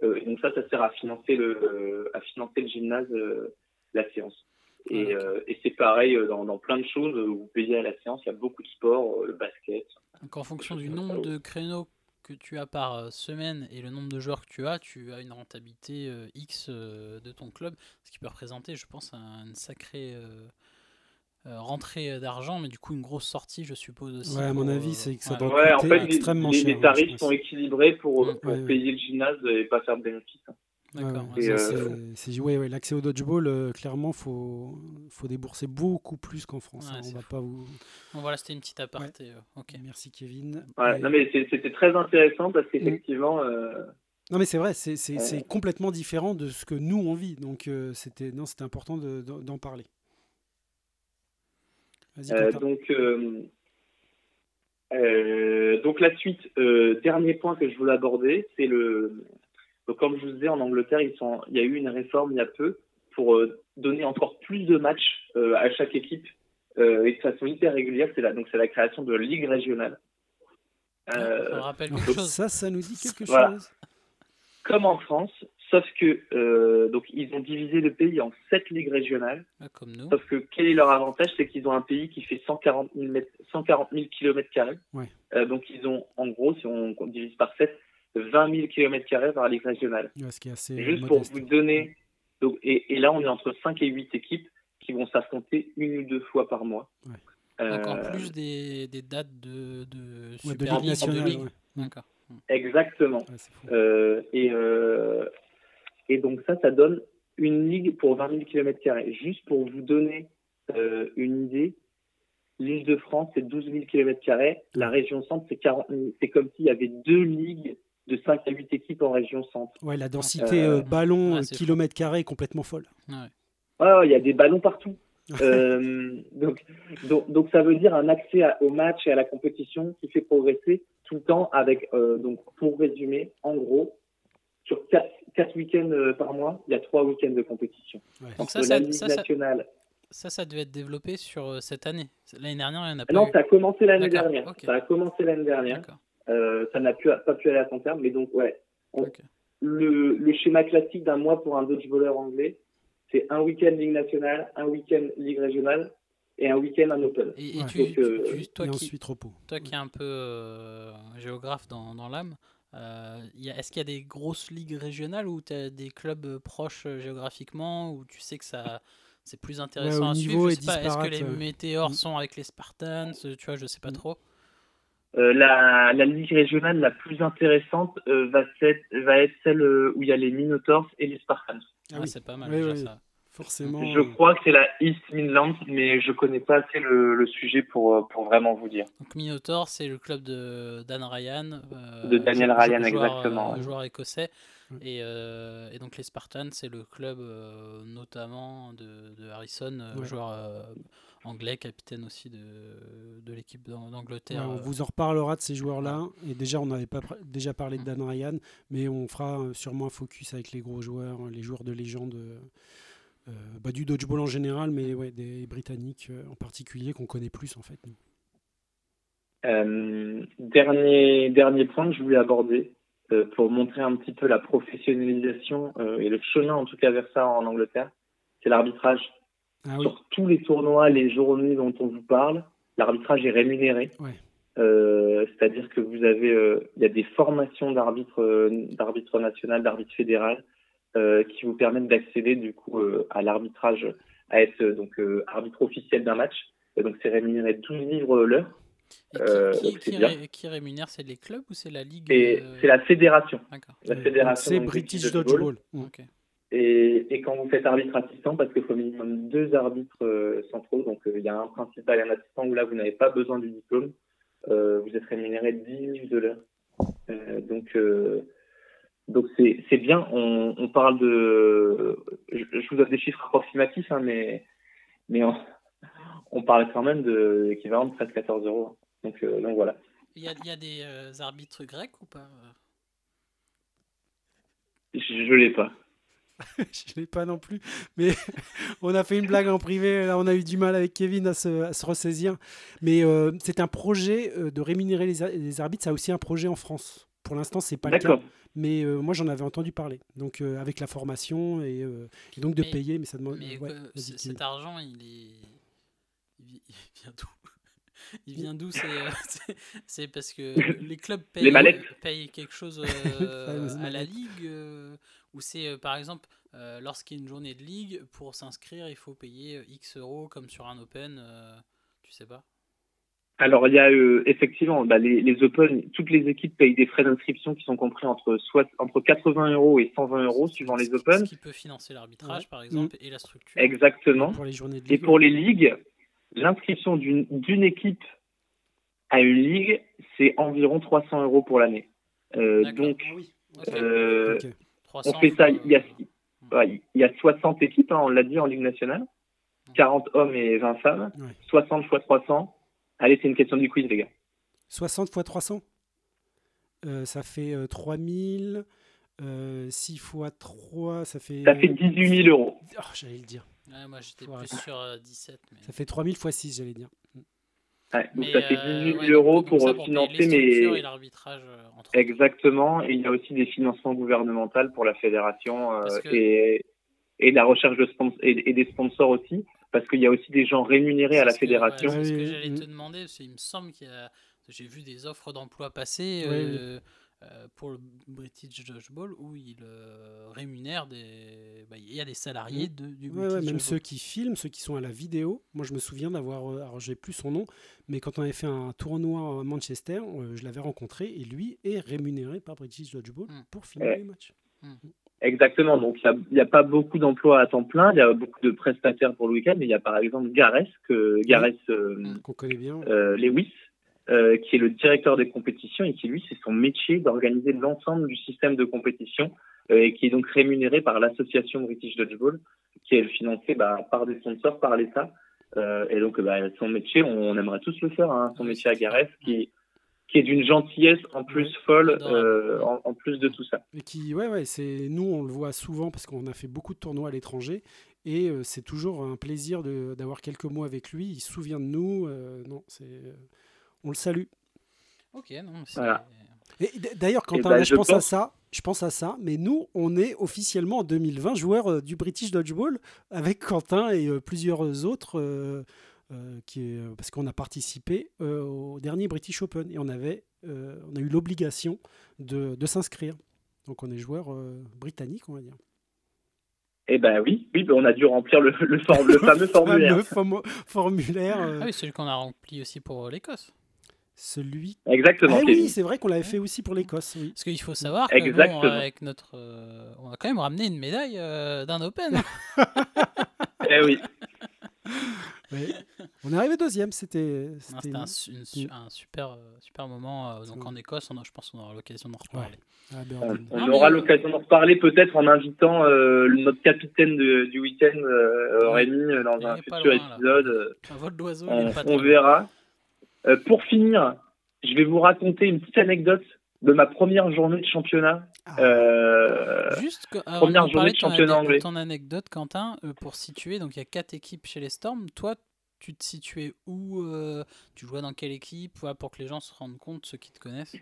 Euh, donc ça, ça sert à financer le, à financer le gymnase, euh, la séance. Et, Ah, euh, et c'est pareil euh, dans, dans plein de choses. où Vous payez à la séance. Il y a beaucoup de sports, euh, le basket, Donc, en fonction du nombre de créneaux que tu as par euh, semaine et le nombre de joueurs que tu as, tu as une rentabilité euh, X euh, de ton club, ce qui peut représenter, je pense, un- une sacrée euh, euh, rentrée d'argent, mais du coup, une grosse sortie, je suppose aussi. Ouais, à mon avis, euh, c'est que ça doit- Ouais, en fait, extrêmement les- cher, les hein, tarifs sont équilibrés pour, pour Ouais, ouais. payer le gymnase et pas faire de bénéfices. D'accord. Euh, L'accès au dodgeball, euh, clairement, faut, faut débourser beaucoup plus qu'en France. Ouais, hein, on va fou. pas vous. Bon, voilà, c'était une petite aparté. euh, ok. Merci Kevin. Ouais, Et- non, mais c'est- c'était très intéressant parce Mm. qu'effectivement, euh, Non, mais c'est vrai, c'est complètement différent de ce que nous on vit. Donc euh, c'était non, c'était important de- d'en d'en parler. Euh, donc, euh, euh, donc la suite, euh, dernier point que je voulais aborder, c'est le. donc, comme je vous disais, en Angleterre, ils sont, il y a eu une réforme il y a peu pour euh, donner encore plus de matchs euh, à chaque équipe euh, et de façon hyper régulière. C'est la, donc c'est la création de ligues régionales. Euh, ça rappelle quelque Donc, chose. ça, ça nous dit quelque Voilà. chose? comme en France, sauf que euh, donc ils ont divisé le pays en sept ligues régionales. Ah, comme nous. Sauf que quel est leur avantage, c'est qu'ils ont un pays qui fait 140 000 mètres, 140 000 km carrés. Ouais. Euh, donc ils ont, en gros, si on divise par 7, 20 000 km carrés par ligue régionale. Ouais, ce qui est assez Juste pour modeste. vous donner, donc et, et là on est entre 5 et 8 équipes qui vont s'affronter une ou deux fois par mois. Ouais. Donc en Euh, plus des, des dates de, de Ouais, de Super Ligue nationale. Ligue. ouais. D'accord. Exactement. Ouais. Euh, et, euh, et donc ça, ça donne une ligue pour 20 000 km. Juste pour vous donner euh, une idée, L'île de France, c'est 12 000 km. La région centre, c'est 40 000. C'est comme s'il y avait deux ligues de 5 à 8 équipes en région centre. Ouais, la densité Euh, euh, ballon ouais, c'est kilomètre carré est complètement folle. Ouais. Ouais, il y a des ballons partout. <laughs> Euh, donc, donc, donc ça veut dire un accès à- au match et à la compétition qui fait progresser tout le temps avec, euh, donc pour résumer, en gros, sur quatre, quatre week-ends euh, par mois, il y a trois week-ends de compétition. Ouais. Donc ça, ça, la Ligue ça, ça, nationale. ça, ça devait être développé sur euh, cette année. L'année dernière, il n'y en a pas Non, eu. ça a commencé l'année dernière. Ça a commencé l'année dernière. D'accord. Euh, ça n'a pas pu aller à son terme, mais donc ouais. On- le, le schéma classique d'un mois pour un dodgeballeur anglais, c'est un week-end Ligue nationale, un week-end Ligue régionale et un week-end un Open. Et, et Ouais. tu, Donc, euh, tu- tu- toi, et qui, ensuite repos. toi qui es un peu euh, géographe dans, dans l'âme, euh, est-ce qu'il y a des grosses ligues régionales tu as des clubs euh, proches euh, géographiquement, où tu sais que ça c'est plus intéressant au à niveau suivre est Est-ce que les météores Mm. sont avec les Spartans Tu vois, je sais pas Mm. trop. Euh, la, la ligue régionale la plus intéressante euh, va, être, va être celle euh, où il y a les Minotaurs et les Spartans. Ah, oui. c'est pas mal Oui, déjà oui. ça. Forcément. Je crois que c'est la East Midlands, mais je connais pas assez le, le sujet pour, euh, pour vraiment vous dire. Donc Minotaur, c'est le club de Dan Ryan. euh, De Daniel Ryan, joueur, exactement. euh, joueur écossais. Mm. Et, euh, et donc les Spartans, c'est le club euh, notamment de, de Harrison, Ouais. joueur euh, anglais, capitaine aussi de, de l'équipe Ouais, d'Angleterre. on vous en reparlera de ces joueurs-là. Et déjà, on n'avait pas pr- déjà parlé de Dan Ryan, mais on fera sûrement un focus avec les gros joueurs, les joueurs de légende bah, du dodgeball en général, mais ouais, des Britanniques euh, en particulier qu'on connaît plus en fait. nous. Euh, dernier, dernier point que je voulais aborder euh, pour montrer un petit peu la professionnalisation euh, et le chemin en tout cas vers ça en Angleterre, c'est l'arbitrage. Ah oui, Sur tous les tournois, les journées dont on vous parle, l'arbitrage est rémunéré. Ouais. Euh, C'est-à-dire que vous avez, euh, il y a des formations d'arbitre, euh, d'arbitre national, d'arbitre fédéral, euh, qui vous permettent d'accéder du coup euh, à l'arbitrage, à être euh, donc euh, arbitre officiel d'un match. Et donc c'est rémunéré 12 livres l'heure. Et qui, euh, qui- donc c'est qui bien. ré- qui rémunère C'est les clubs ou c'est la ligue euh, c'est la fédération. La c'est British Dodgeball. Mm. Et, et quand vous faites arbitre assistant, parce qu'il faut minimum deux arbitres euh, centraux, donc euh, il y a un principal et un assistant où là vous n'avez pas besoin du diplôme, euh, vous êtes rémunéré 10 livres de l'heure. Euh, donc euh, donc c'est c'est bien. On, on parle de, je, je vous donne des chiffres approximatifs, hein, mais mais on, on parle quand même de l'équivalent de 13-14 euros. Donc euh, donc voilà. Il y a, il y a des euh, arbitres grecs ou pas euh? Je, je l'ai pas. <laughs> je l'ai pas non plus, mais <laughs> on a fait une blague en privé. Là, on a eu du mal avec Kevin à se, à se ressaisir. Mais euh, c'est un projet de rémunérer les, a- les arbitres. Ça a aussi un projet en France. Pour l'instant, c'est pas le cas. D'accord. Mais euh, moi, j'en avais entendu parler. Donc, euh, avec la formation et, euh, et donc de Mais- payer, mais ça demande. Mais ouais, cet argent, il est. Il vi- il vient d'où? <laughs> Il vient d'où C'est euh, <laughs> c'est- c'est parce que les clubs payent, Les payent quelque chose <laughs> euh, à la ligue euh, Ou c'est euh, par exemple, euh, lorsqu'il y a une journée de ligue, pour s'inscrire, il faut payer X euros comme sur un Open euh, Tu sais pas? Alors, il y a euh, effectivement bah, les, les Open, toutes les équipes payent des frais d'inscription qui sont compris entre, soit, entre 80 euros et 120 euros suivant les Ce Open. qui peut financer l'arbitrage, Ouais. par exemple, et la structure. Exactement. Pour les journées de Et pour les ligues, l'inscription d'une d'une équipe à une ligue, c'est environ 300 euros pour l'année. Euh, donc, Ah oui. Euh, Ok. 300, on fait ça, euh, il y a, ouais, il y a 60 équipes, hein, on l'a dit, en Ligue nationale. 40 hommes et 20 femmes. Ouais. 60 fois 300. Allez, c'est une question du quiz, les gars. 60 fois 300 Euh, Ça fait euh, 3000. Euh, 6 fois 3, ça fait. Ça fait 18 000 euros. Oh, j'allais le dire. ouais, moi j'étais Ouais. plus sur euh, 17. Mais... Ça fait 3000 fois 6, j'allais dire. Ouais, donc Mais, ça fait euh, 18 000 ouais, donc- euros pour euh, payer financer mes, et l'arbitrage euh, entre. Exactement, et il y a aussi des financements gouvernementaux pour la fédération euh, que- et, et la recherche de sponsors et, et des sponsors aussi, parce qu'il y a aussi des gens rémunérés à la ce que- fédération. ouais, c'est ce que j'allais te demander, parce qu'il me semble qu'il y a. J'ai vu des offres d'emploi passer Oui, euh, euh, pour le British Dodgeball où ils euh, rémunèrent des. bah, Il y a des salariés de, du Ouais, British ouais, même ceux qui filment, ceux qui sont à la vidéo. Moi, je me souviens d'avoir. euh, Alors, j'ai plus son nom, mais quand on avait fait un tournoi à Manchester, je l'avais rencontré et lui est rémunéré par British Dodgeball Mm. pour filmer Ouais. les matchs. Exactement. Donc, il n'y a, pas beaucoup d'emplois à temps plein. Il y a beaucoup de prestataires pour le week-end. Mais il y a par exemple Gareth, que Gareth euh, Qu'on connaît bien. euh, Lewis, euh, qui est le directeur des compétitions et qui, lui, c'est son métier d'organiser l'ensemble du système de compétition euh, et qui est donc rémunéré par l'association British Dodgeball, qui est financée bah, par des sponsors, par l'État. Euh, et donc, bah, son métier, on, on aimerait tous le faire. Hein, son Oui, métier à. Gareth, qui, qui est d'une gentillesse en plus Ouais. folle, euh, en, en plus de tout ça. Et qui, ouais, ouais, c'est nous, on le voit souvent parce qu'on a fait beaucoup de tournois à l'étranger et euh, c'est toujours un plaisir de- d'avoir quelques mots avec lui. Il se souvient de nous. euh, non, c'est, euh, on le salue. Ok, non. Voilà. Et d'ailleurs, quand ben, je, je pense à ça, je pense à ça, mais nous, on est officiellement en 2020 joueurs euh, du British Dodgeball avec Quentin et euh, plusieurs autres, euh, euh, qui est, parce qu'on a participé euh, au dernier British Open et on avait, euh, on a eu l'obligation de, de s'inscrire. Donc on est joueur euh, britannique, on va dire. Eh ben oui, oui, ben on a dû remplir le, le, for- le <laughs> fameux formulaire. fameux formu- formulaire, euh, Ah oui, celui qu'on a rempli aussi pour l'Écosse. celui. Exactement. Ah oui, c'est vrai qu'on l'avait fait aussi pour l'Écosse. Oui. Parce qu'il faut savoir que bon, Exactement. avec notre, euh, on a quand même ramené une médaille euh, d'un Open. <laughs> Eh oui. <laughs> On est arrivé deuxième, c'était. Un, su- une su- un super, euh, super moment. euh, donc en Écosse, on a- je pense qu'on aura l'occasion d'en reparler. Ah, Euh, Burden. On Non, mais- aura l'occasion d'en reparler peut-être en invitant euh, notre capitaine de- du week-end, euh, Ouais. Rémi, euh, dans Il un futur loin, épisode. euh, Un vol d'oiseau, on, verra. Euh, pour finir, je vais vous raconter une petite anecdote de ma première journée de championnat. Ah. Euh, Juste que, première de nous parler journée de ton championnat anglais. ton anecdote, Quentin, euh, pour situer, donc il y a quatre équipes chez les Storms. Toi, tu te situais où euh, Tu jouais dans quelle équipe Voilà, Pour que les gens se rendent compte, ceux qui te connaissent?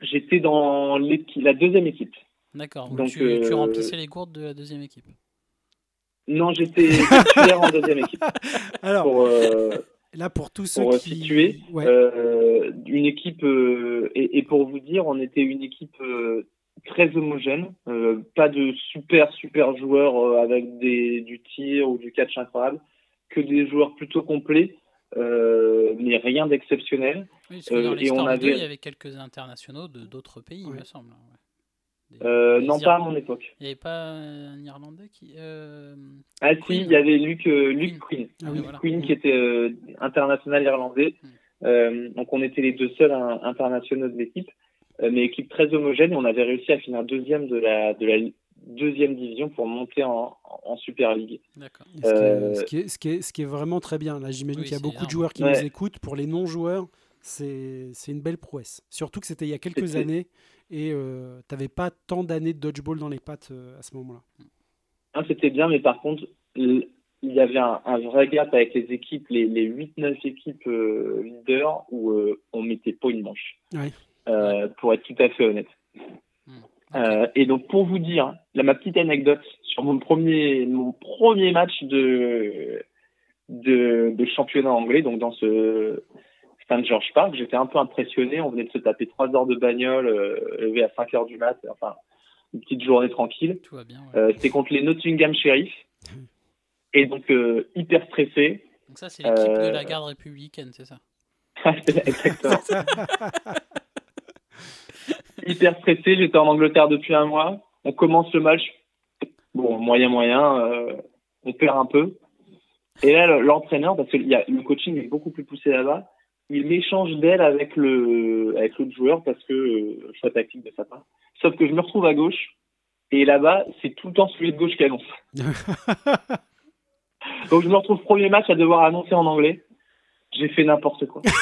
J'étais dans la deuxième équipe. D'accord, donc, Donc, tu, tu euh, remplissais les gourdes de la deuxième équipe. Non, j'étais titulaire en deuxième équipe. <laughs> Alors, Pour, euh, là, pour tous ceux pour qui. situer, Ouais. euh, une équipe, euh, et, et pour vous dire, on était une équipe euh, très homogène, euh, pas de super super joueurs euh, avec des, du tir ou du catch incroyable, que des joueurs plutôt complets, euh, mais rien d'exceptionnel. Oui, parce que Euh, dans les et on Storm 2, avait- il y avait quelques internationaux de d'autres pays, il me semble. ouais. Des- Euh, des non, pas à mon époque. Il n'y avait pas un Irlandais qui. euh, Ah Queen. si, il y avait Luke, euh, Luke Queen. Ah oui. voilà. Mm. Queen qui était euh, international irlandais. Euh, donc on était les deux seuls hein, internationaux de l'équipe, Euh, mais équipe très homogène et on avait réussi à finir deuxième de la, de la deuxième division pour monter en, en Super League. D'accord. Ce, qui est, ce, qui est, ce qui qui vraiment très bien. Là, j'imagine Oui, qu'il y a beaucoup de joueurs qui Ouais. nous écoutent. Pour les non-joueurs, c'est c'est une belle prouesse. Surtout que c'était il y a quelques années et euh, tu n'avais pas tant d'années de dodgeball dans les pattes euh, à ce moment-là. Hein, C'était bien, mais par contre, il y avait un, un vrai gap avec les équipes, les, les 8-9 équipes euh, leaders où euh, on mettait pas une manche. Ouais. Euh, pour être tout à fait honnête. Hmm. Euh, et donc pour vous dire, là ma petite anecdote sur mon premier mon premier match de de, de championnat anglais, donc dans ce St George Park, j'étais un peu impressionné. On venait de se taper trois heures de bagnole, euh, levé à 5 heures du mat, enfin une petite journée tranquille. Tout va bien. ouais. Euh, C'était contre les Nottingham Sheriff, et donc euh, hyper stressé. Donc, ça, c'est l'équipe de euh, la garde républicaine, c'est ça? <laughs> Exactement. <laughs> hyper stressé. J'étais en Angleterre depuis un mois. On commence le match. Bon, moyen, moyen. euh, on perd un peu. Et là, le- l'entraîneur, parce que il y a, le coaching est beaucoup plus poussé là-bas, il m'échange d'aile avec le avec l'autre joueur parce que euh, choix tactique de sa part. Sauf que je me retrouve à gauche. Et là-bas, c'est tout le temps celui de gauche qui annonce. <laughs> Donc je me retrouve premier match à devoir annoncer en anglais. J'ai fait n'importe quoi. <laughs>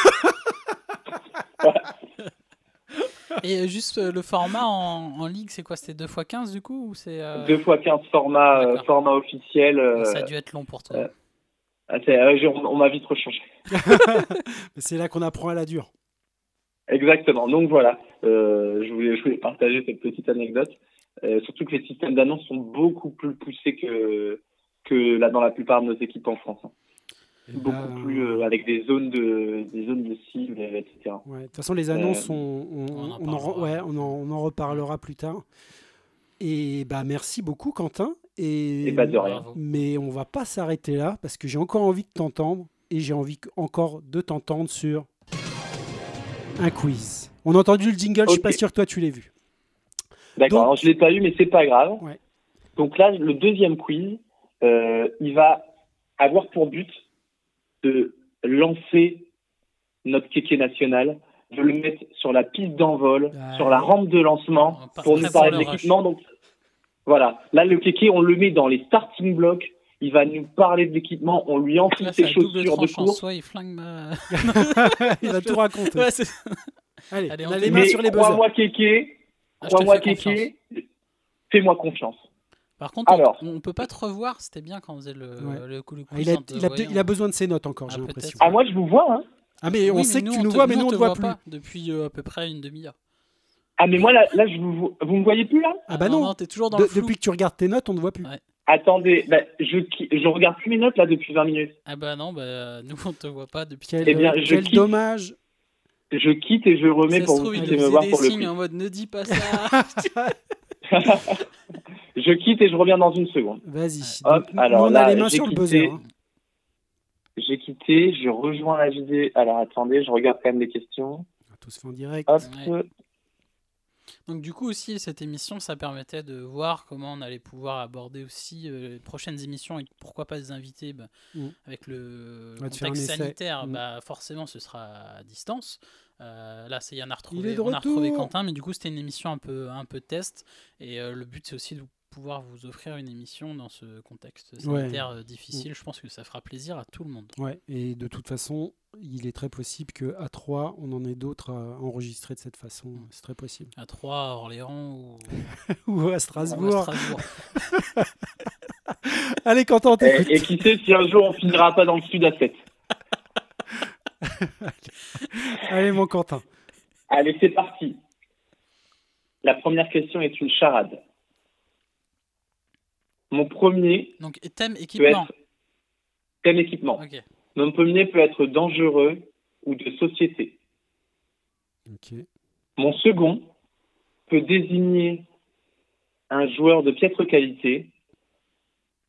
Et euh, juste euh, le format en, en ligue, c'est quoi? C'était 2 x 15 du coup ou c'est, euh, Deux fois 15 format, euh, format officiel. euh, Ça a dû être long pour toi. Euh, ah, euh, j'ai- on on m'a vite rechangé. <laughs> <laughs> C'est là qu'on apprend à la dure. Exactement. Donc voilà, euh, je, voulais, je voulais partager cette petite anecdote. Euh, surtout que les systèmes d'annonce sont beaucoup plus poussés que, que là dans la plupart de nos équipes en France. hein. Et Beaucoup bah, plus euh, avec des zones de des zones de cible, etc. ouais, De toute façon, les annonces, Euh, on, on- on en on en, re- parlera. ouais, on, en, on en reparlera plus tard. Et bah merci beaucoup, Quentin. Et, Et bah de rien. Mais on va pas s'arrêter là parce que j'ai encore envie de t'entendre et j'ai envie encore de t'entendre sur un quiz. On a entendu le jingle, je suis pas sûr que toi tu l'aies vu. D'accord, alors je l'ai pas eu, mais c'est pas grave. Ouais. Donc là, le deuxième quiz, euh, il va avoir pour but de lancer notre kéké national, de le mettre sur la piste d'envol, sur la rampe de lancement, pour nous parler le de l'équipement. Donc voilà, là le kéké, on le met dans les starting blocks. Il va nous parler de l'équipement, on lui enfile ses chaussures de course. Soit il flingue ma. <laughs> Il va tout raconter. Ouais, Allez, Allez, on a les met- mains sur les buzzers. crois-moi kéké, Ah, crois-moi kéké, fais-moi confiance. Par contre, on- Alors. on, peut pas te revoir. C'était bien quand on faisait le, Ouais. le coup le Ah, quiz il, a, en te il, a, voyant. il a besoin de ses notes encore, Ah, j'ai l'impression. Ah moi je vous vois, hein. Ah, mais on sait que nous, tu nous vois, mais nous, nous, on te te voit voit plus. pas depuis euh, à peu près une demi-heure. Ah mais moi là, là je vous, vous me voyez plus là? Ah bah non, t'es toujours dans De- le flou. depuis que tu regardes tes notes, on ne voit plus. Ouais. Attendez, bah, je, je regarde plus mes notes là depuis 20 minutes. Ah bah non, bah nous on te voit pas depuis. Quel, Eh bien, je quel quitte. dommage. Je quitte et je remets Ça pour se vous puissiez me voir des pour le en mode ne dis pas ça. <laughs> Je quitte et je reviens dans une seconde. Vas-y. Hop, Donc, alors on a là, les mains j'ai sur le quitté. buzzer. hein. J'ai quitté, je rejoins la vidéo. Alors attendez, je regarde quand même les questions. On va tous fait en direct. Hop. Ouais. Donc du coup aussi cette émission ça permettait de voir comment on allait pouvoir aborder aussi euh, les prochaines émissions et pourquoi pas des invités bah, Mm. avec le un contexte sanitaire Mm. bah forcément ce sera à distance. Euh, là c'est Yann a retrouvé, on a retrouvé. Quentin mais du coup c'était une émission un peu un peu test et euh, le but c'est aussi de pouvoir vous offrir une émission dans ce contexte sanitaire euh, difficile. Je pense que ça fera plaisir à tout le monde. Ouais, et de toute façon, il est très possible qu'à 3, on en ait d'autres à enregistrer de cette façon. C'est très possible. À Troyes, à Orléans ou, Ou <laughs> à ou à Strasbourg. <laughs> Allez, Quentin. Et, et qui sait si un jour on finira pas dans le sud à 7. <laughs> Allez, mon Quentin. Allez, c'est parti. La première question est une charade. Mon premier Donc thème peut équipement. être thème équipement. Mon premier peut être dangereux ou de société. Mon second peut désigner un joueur de piètre qualité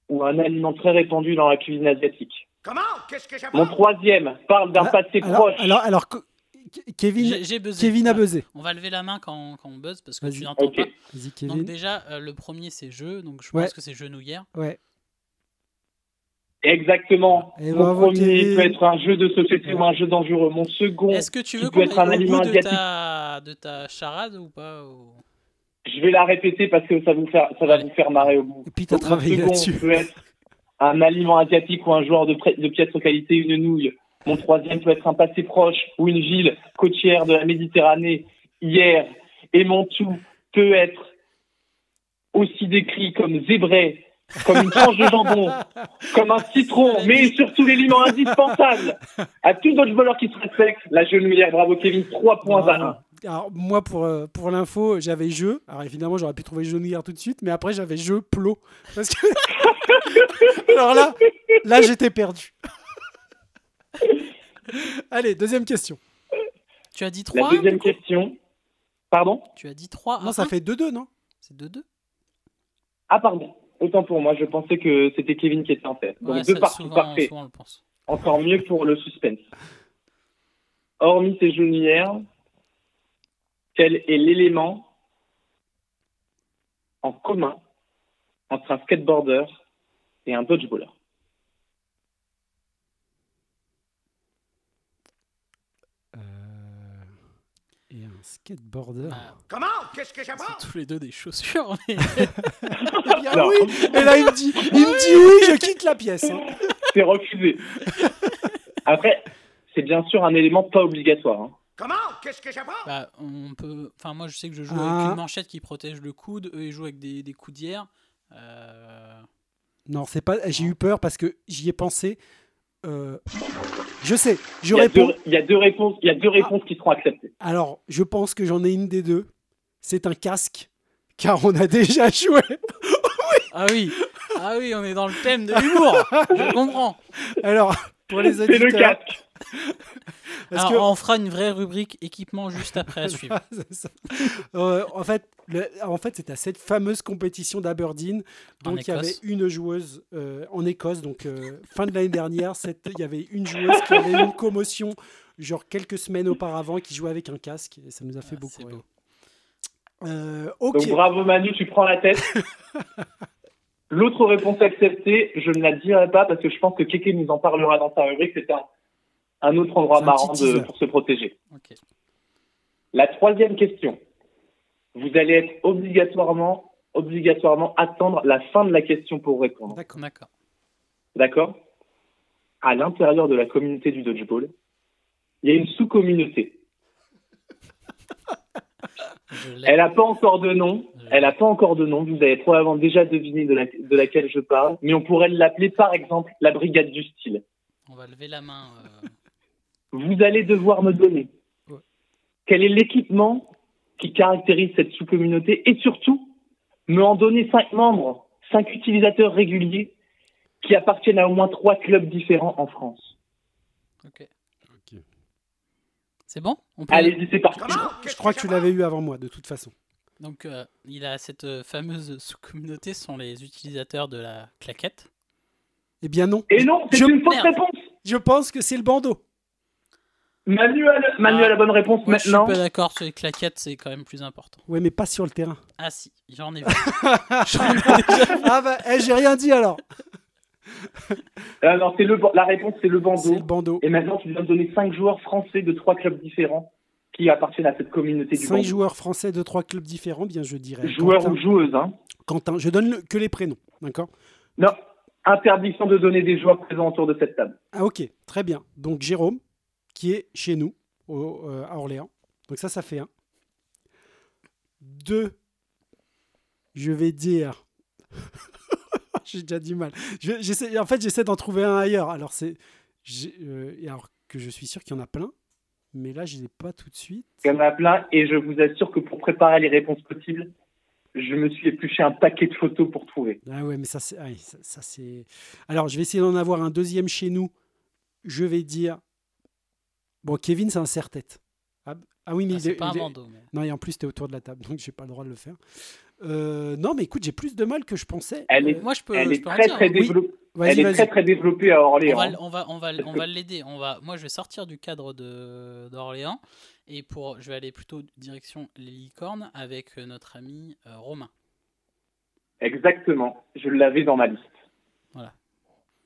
ou un aliment très répandu dans la cuisine asiatique. Comment? Qu'est-ce que Mon troisième parle d'un Ah, passé alors, proche. alors, alors, Kevin, J'ai j'ai buzzé. Kevin a buzzé. On va lever la main quand, quand on buzz parce que Vas-y. tu n'entends Ok. pas. Vas-y, Donc déjà, euh, le premier c'est jeu, donc je Ouais. pense que c'est genouillère. Ouais. Exactement. Et Mon bravo, premier Kevin. peut être un jeu de société ou un jeu dangereux. Mon second, Est-ce que tu qui veux qu'on être un aliment de asiatique. ta, de ta charade ou pas ou- je vais la répéter parce que ça, vous faire, ça va vous faire marrer au bout. Et puis, t'as Donc, mon travaillé second là-dessus. peut être un aliment asiatique ou un joueur de, pré- de piètre qualité, une nouille. Mon troisième peut être un passé proche ou une ville côtière de la Méditerranée hier. Et mon tout peut être aussi décrit comme zébré, comme une tranche de jambon, <laughs> comme un citron, mais surtout l'élément indispensable à tout dodgeballeur qui se respecte. La genouillère, bravo Kevin, 3 points à 1. Alors, moi, pour, euh, pour l'info, j'avais jeu. Alors, évidemment, j'aurais pu trouver genouillère tout de suite, mais après, j'avais jeu plot. Parce que... <laughs> Alors là, là j'étais perdu. <laughs> Allez, deuxième question. Tu as dit La 3 deuxième question. Pardon? Tu as dit 3 Non, ça fait 2-2, non? C'est 2-2 Ah, pardon. Autant pour moi, je pensais que c'était Kevin qui était en tête. Donc Ouais, deux parties, souvent, parfait. souvent on le pense. Encore mieux pour le suspense. Hormis ces genouillères, quel est l'élément en commun entre un skateboarder et un dodgeballer Euh, Et un skateboarder. Bah, Comment? Qu'est-ce que j'apprends? C'est tous les deux des chaussures. mais- <laughs> Eh bien, oui Et là, il me dit, il me dit oui, je quitte la pièce. hein. <laughs> C'est refusé. Après, c'est bien sûr un élément pas obligatoire. hein. Comment? Qu'est-ce que j'apprends? Bah, on peut. Enfin, moi, je sais que je joue Ah. avec une manchette qui protège le coude. Eux, ils jouent avec des, des coudières. Euh, Non, c'est pas. J'ai eu peur parce que j'y ai pensé. Euh, Je sais, je Il y, a réponds. deux, il y a deux réponses, il y a deux réponses qui seront acceptées. Alors, je pense que j'en ai une des deux. C'est un casque, car on a déjà <laughs> joué. Ah oui, ah oui, on est dans le thème de l'humour. je comprends. Alors, pour les C'est le auditeurs, casque. <laughs> parce Alors, que on fera une vraie rubrique équipement juste après à <laughs> suivre. Euh, en fait, le- en fait, c'était à cette fameuse compétition d'Aberdeen. En Donc, il y avait une joueuse euh, en Écosse. Donc, euh, fin de l'année dernière, cette- il y avait une joueuse qui avait une commotion, genre quelques semaines auparavant, qui jouait avec un casque. Et ça nous a fait Ah, beaucoup rire. beau. Euh. Donc bravo Manu, tu prends la tête. <laughs> L'autre réponse acceptée, je ne la dirai pas parce que je pense que Keke nous en parlera dans sa rubrique. C'est un, un autre endroit marrant de- pour se protéger. Ok. La troisième question. Vous allez être obligatoirement, obligatoirement attendre la fin de la question pour répondre. D'accord. D'accord. D'accord? À l'intérieur de la communauté du dodgeball, il y a une sous-communauté. Elle n'a pas encore de nom. Elle n'a pas encore de nom. Vous avez probablement déjà deviné de, la- de laquelle je parle. Mais on pourrait l'appeler par exemple la brigade du style. On va lever la main. euh, Vous allez devoir me donner Ouais. quel est l'équipement qui caractérise cette sous-communauté et surtout me en donner cinq membres, cinq utilisateurs réguliers qui appartiennent à au moins trois clubs différents en France. Ok. Ok. C'est bon? On peut- Allez-y, c'est parti. Je crois que tu l'avais eu avant moi, de toute façon. Donc, euh, il a cette euh, fameuse sous-communauté, sont les utilisateurs de la claquette. Eh bien non. Et non, c'est Je- une fausse réponse. Je pense que c'est le bandeau. Manu a, le- Manu Ah. a la bonne réponse Moi, je suis maintenant. pas d'accord sur les claquettes, c'est quand même plus important. Ouais, mais pas sur le terrain. Ah si, j'en ai vu. <laughs> J'en ai déjà- <laughs> ah bah, eh, j'ai rien dit alors. Ah non, c'est le, la réponse, c'est le C'est bandeau. le bandeau. Et maintenant, tu viens de donner cinq joueurs français de trois clubs différents qui appartiennent à cette communauté du Cinq bandeau. joueurs français de trois clubs différents, bien je dirais. Joueurs Quentin, ou joueuses, hein. Quentin, je donne le- que les prénoms, d'accord? Non, interdiction de donner des joueurs présents autour de cette table. Ah ok, très bien. Donc Jérôme, qui est chez nous, au- euh, à Orléans. Donc ça, ça fait un. Deux, je vais dire... <laughs> J'ai déjà du mal. Je- en fait, j'essaie d'en trouver un ailleurs. Alors, c'est... euh, alors que je suis sûr qu'il y en a plein. Mais là, je ne l'ai pas tout de suite. Il y en a plein et je vous assure que pour préparer les réponses possibles, je me suis épluché un paquet de photos pour trouver. Ah ouais, mais ça, c'est... ah ça, ça. Alors, je vais essayer d'en avoir un deuxième chez nous. Je vais dire... Bon, Kevin, c'est un serre-tête. Ah, ah oui, mais Ah, il c'est est- pas un il est- bandeau. mais- Non, et en plus, tu es autour de la table, <laughs> donc j'ai pas le droit de le faire. Euh, non, mais écoute, j'ai plus de mal que je pensais. Elle est, Moi, je peux, elle je est peux très dire, très hein. Oui. développée. Elle est très très développée à On Orléans. va, on va, on va, on va l'aider. On va, moi, je vais sortir du cadre de d'Orléans et pour, je vais aller plutôt direction les licornes avec euh, notre ami euh, Romain. Exactement. Je l'avais dans ma liste. Voilà.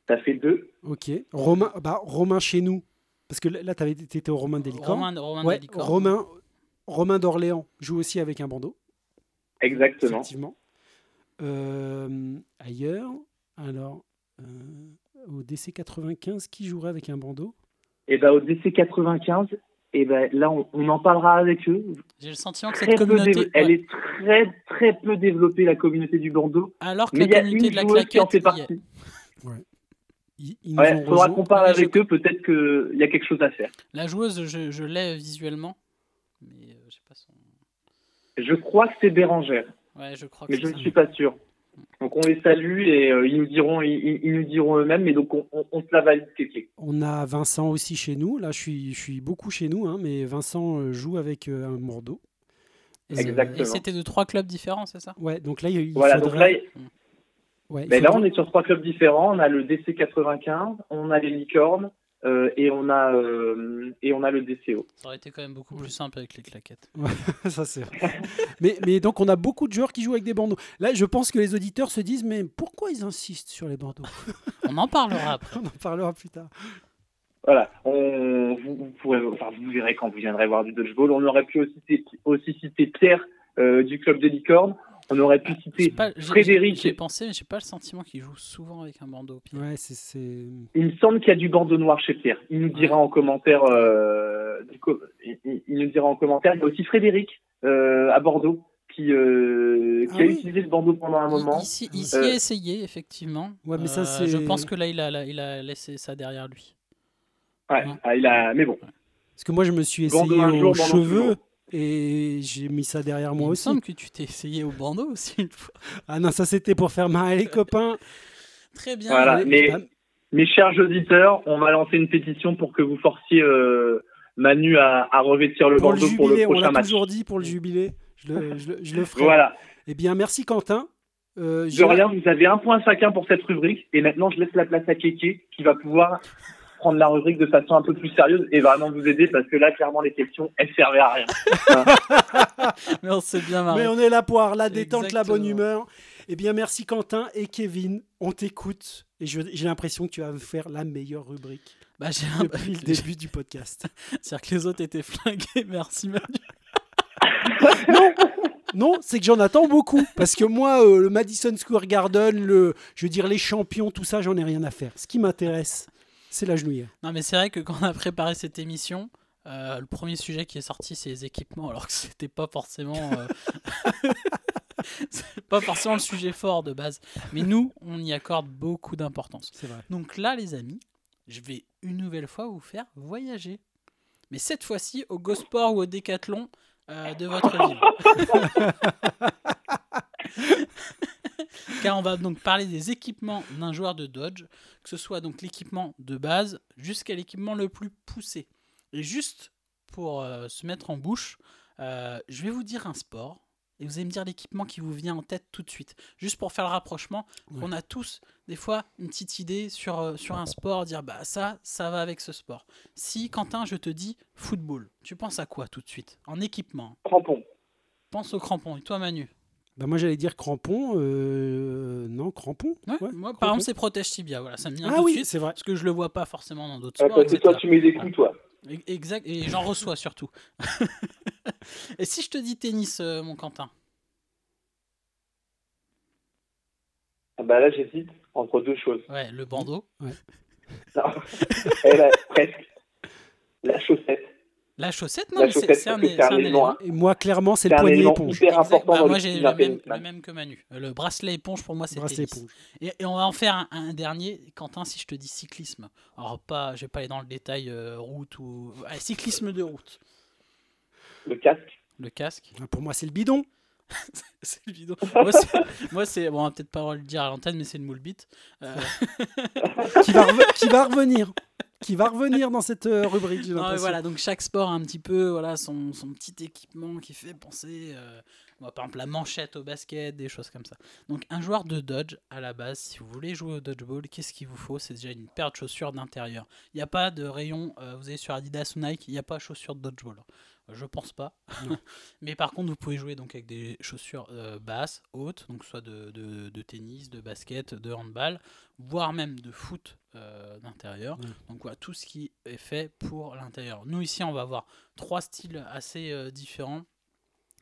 Ça fait deux. Ok. Romain, bah, Romain chez nous. Parce que là, tu étais au Romain des Licornes. Romain, Romain Ouais. Romain, Romain d'Orléans joue aussi avec un bandeau. Exactement. Effectivement. Euh, ailleurs, alors, euh, au DC 95, qui jouerait avec un bandeau? Et ben au DC 95, et ben là on, on en parlera avec eux. J'ai le sentiment que Très cette peu communauté, Elle ouais, est très très peu développée la communauté du bandeau. alors que Mais la il y a communauté une de la qui en claquette, fait partie. Ils, nous Ouais, faudra qu'on parle avec eux. Peut-être qu'il y a quelque chose à faire. la joueuse, je, je l'ai visuellement, mais euh, pas son. Je crois que c'est Bérangère, Ouais, je crois que mais je ne suis pas sûr. Donc on les salue et euh, ils nous diront, ils, nous diront eux-mêmes. Mais donc on, on, on se la valide, Kéké. On a Vincent aussi chez nous. Là, je suis, je suis beaucoup chez nous, hein, mais Vincent euh, joue avec euh, un Bordeaux. Et c'est- Exactement. Et c'était de trois clubs différents, c'est ça? Ouais, donc là, il, il Voilà. Donc là, faudrait- il- ouais, ben là on est sur trois clubs différents. On a le DC 95, on a les licornes euh, et on a euh, et on a le DCO. Ça aurait été quand même beaucoup plus simple avec les claquettes. <laughs> ça c'est vrai. mais, mais donc on a beaucoup de joueurs qui jouent avec des bandeaux. Là, je pense que les auditeurs se disent mais pourquoi ils insistent sur les bandeaux <laughs> On en parlera après. <laughs> On en parlera plus tard. Voilà, on, vous, vous pourrez, enfin, vous verrez quand vous viendrez voir du dodgeball. On aurait pu aussi citer, aussi citer Pierre euh, du club des licornes. On aurait pu J'ai citer pas- Frédéric. J'ai pensé, mais j'ai pas le sentiment qu'il joue souvent avec un bandeau. Il me semble qu'il y a du bandeau noir chez Pierre. Il nous dira en commentaire. Euh, du co- il, nous dira en commentaire. Il y a aussi Frédéric euh, à Bordeaux qui, euh, qui Ah a oui. utilisé le bandeau pendant un moment. Il, s'y- il s'y Euh, a essayé, effectivement. Ouais, mais ça, Euh, c'est- Je pense que là, il a, il a laissé ça derrière lui. Ouais, Ouais. ah, il a. Mais bon, parce que moi je me suis Bandeau essayé un jour, aux bandeau cheveux. Et j'ai mis ça derrière il moi me aussi. semble que tu t'es essayé au bandeau aussi une fois. Ah non, ça c'était pour faire marrer les copains. <laughs> Très bien. Voilà, mais- mes chers auditeurs, on va lancer une pétition pour que vous forciez euh, Manu à, à revêtir le pour le bandeau pour le jubilé, on prochain l'a match. toujours dit pour le jubilé. Je le, je le- je le ferai. Voilà. Eh bien, merci Quentin. Euh, De rien, vous avez un point chacun pour cette rubrique. Et maintenant, je laisse la place à Kéké qui va pouvoir prendre la rubrique de façon un peu plus sérieuse et vraiment vous aider parce que là, clairement, les questions, elles servaient à rien. <laughs> Mais on s'est bien marré. Mais on est là pour avoir la détente, la bonne humeur. Eh bien, merci Quentin et Kevin. On t'écoute et j'ai l'impression que tu vas faire la meilleure rubrique Bah, j'ai un- depuis le début <laughs> du podcast. <laughs> C'est-à-dire que les autres étaient flingués. Merci Manu. Non, c'est que j'en attends beaucoup. Parce que moi, euh, le Madison Square Garden, le, je veux dire les champions, tout ça, j'en ai rien à faire. Ce qui m'intéresse, c'est la genouillère. Non, mais c'est vrai que quand on a préparé cette émission, euh, le premier sujet qui est sorti, c'est les équipements, alors que c'était pas forcément. euh, <laughs> <laughs> pas forcément le sujet fort de base. Mais nous, on y accorde beaucoup d'importance. C'est vrai. Donc là, les amis, je vais une nouvelle fois vous faire voyager. Mais cette fois-ci au Gosport ou au Décathlon euh, de votre ville. <laughs> <laughs> Car on va donc parler des équipements d'un joueur de Dodge, que ce soit donc l'équipement de base jusqu'à l'équipement le plus poussé. Et juste pour euh, se mettre en bouche, euh, je vais vous dire un sport et vous allez me dire l'équipement qui vous vient en tête tout de suite. Juste pour faire le rapprochement, Ouais. on a tous des fois une petite idée sur, euh, sur un sport, dire bah ça, ça va avec ce sport. Si Quentin, je te dis football, tu penses à quoi tout de suite? En équipement? Crampon. Pense au crampon. Et toi Manu? Bah, moi, j'allais dire crampon. euh, Non, crampon. Ouais, Ouais, Moi par exemple c'est protège tibia, voilà, ça me vient Ah tout de oui, suite. c'est vrai. Parce que je le vois pas forcément dans d'autres Ah, sports. parce que toi, tu mets des coups, toi. Exact, et j'en reçois surtout. <laughs> et si je te dis tennis, euh, mon Quentin? Ah bah là, j'hésite entre deux choses. Ouais, le bandeau. Non. <laughs> Eh ben, presque. La chaussette. La chaussette, non, c'est chaussette, c'est un, un un élément. Et moi, clairement, c'est le poignet élément éponge. hyper important Bah, dans moi j'ai le même, le même que Manu. Euh, Le bracelet éponge pour moi c'est Bracelet tennis. éponge. Et, et on va en faire un, un dernier, Quentin, si je te dis cyclisme. Alors pas, je vais pas aller dans le détail euh, route ou cyclisme de route. Le casque. Le casque, Ah, Pour moi, c'est le bidon. <laughs> c'est le bidon. moi c'est, bon, on va peut-être pas le dire à l'antenne, mais c'est le moule bite. Euh, qui, va reve- qui va revenir. Qui va revenir dans cette euh, rubrique, Non, voilà, donc chaque sport a un petit peu voilà, son, son petit équipement qui fait penser, euh, par exemple la manchette au basket, des choses comme ça. Donc un joueur de dodge, à la base, si vous voulez jouer au dodgeball, qu'est-ce qu'il vous faut? C'est déjà une paire de chaussures d'intérieur. Il n'y a pas de rayon, euh, vous allez sur Adidas ou Nike, il n'y a pas de chaussures de dodgeball. Je pense pas. <laughs> Mais par contre, vous pouvez jouer donc avec des chaussures euh, basses, hautes, donc soit de, de- de tennis, de basket, de handball, voire même de foot euh, d'intérieur. Donc voilà, tout ce qui est fait pour l'intérieur. Nous ici, on va avoir trois styles assez euh, différents.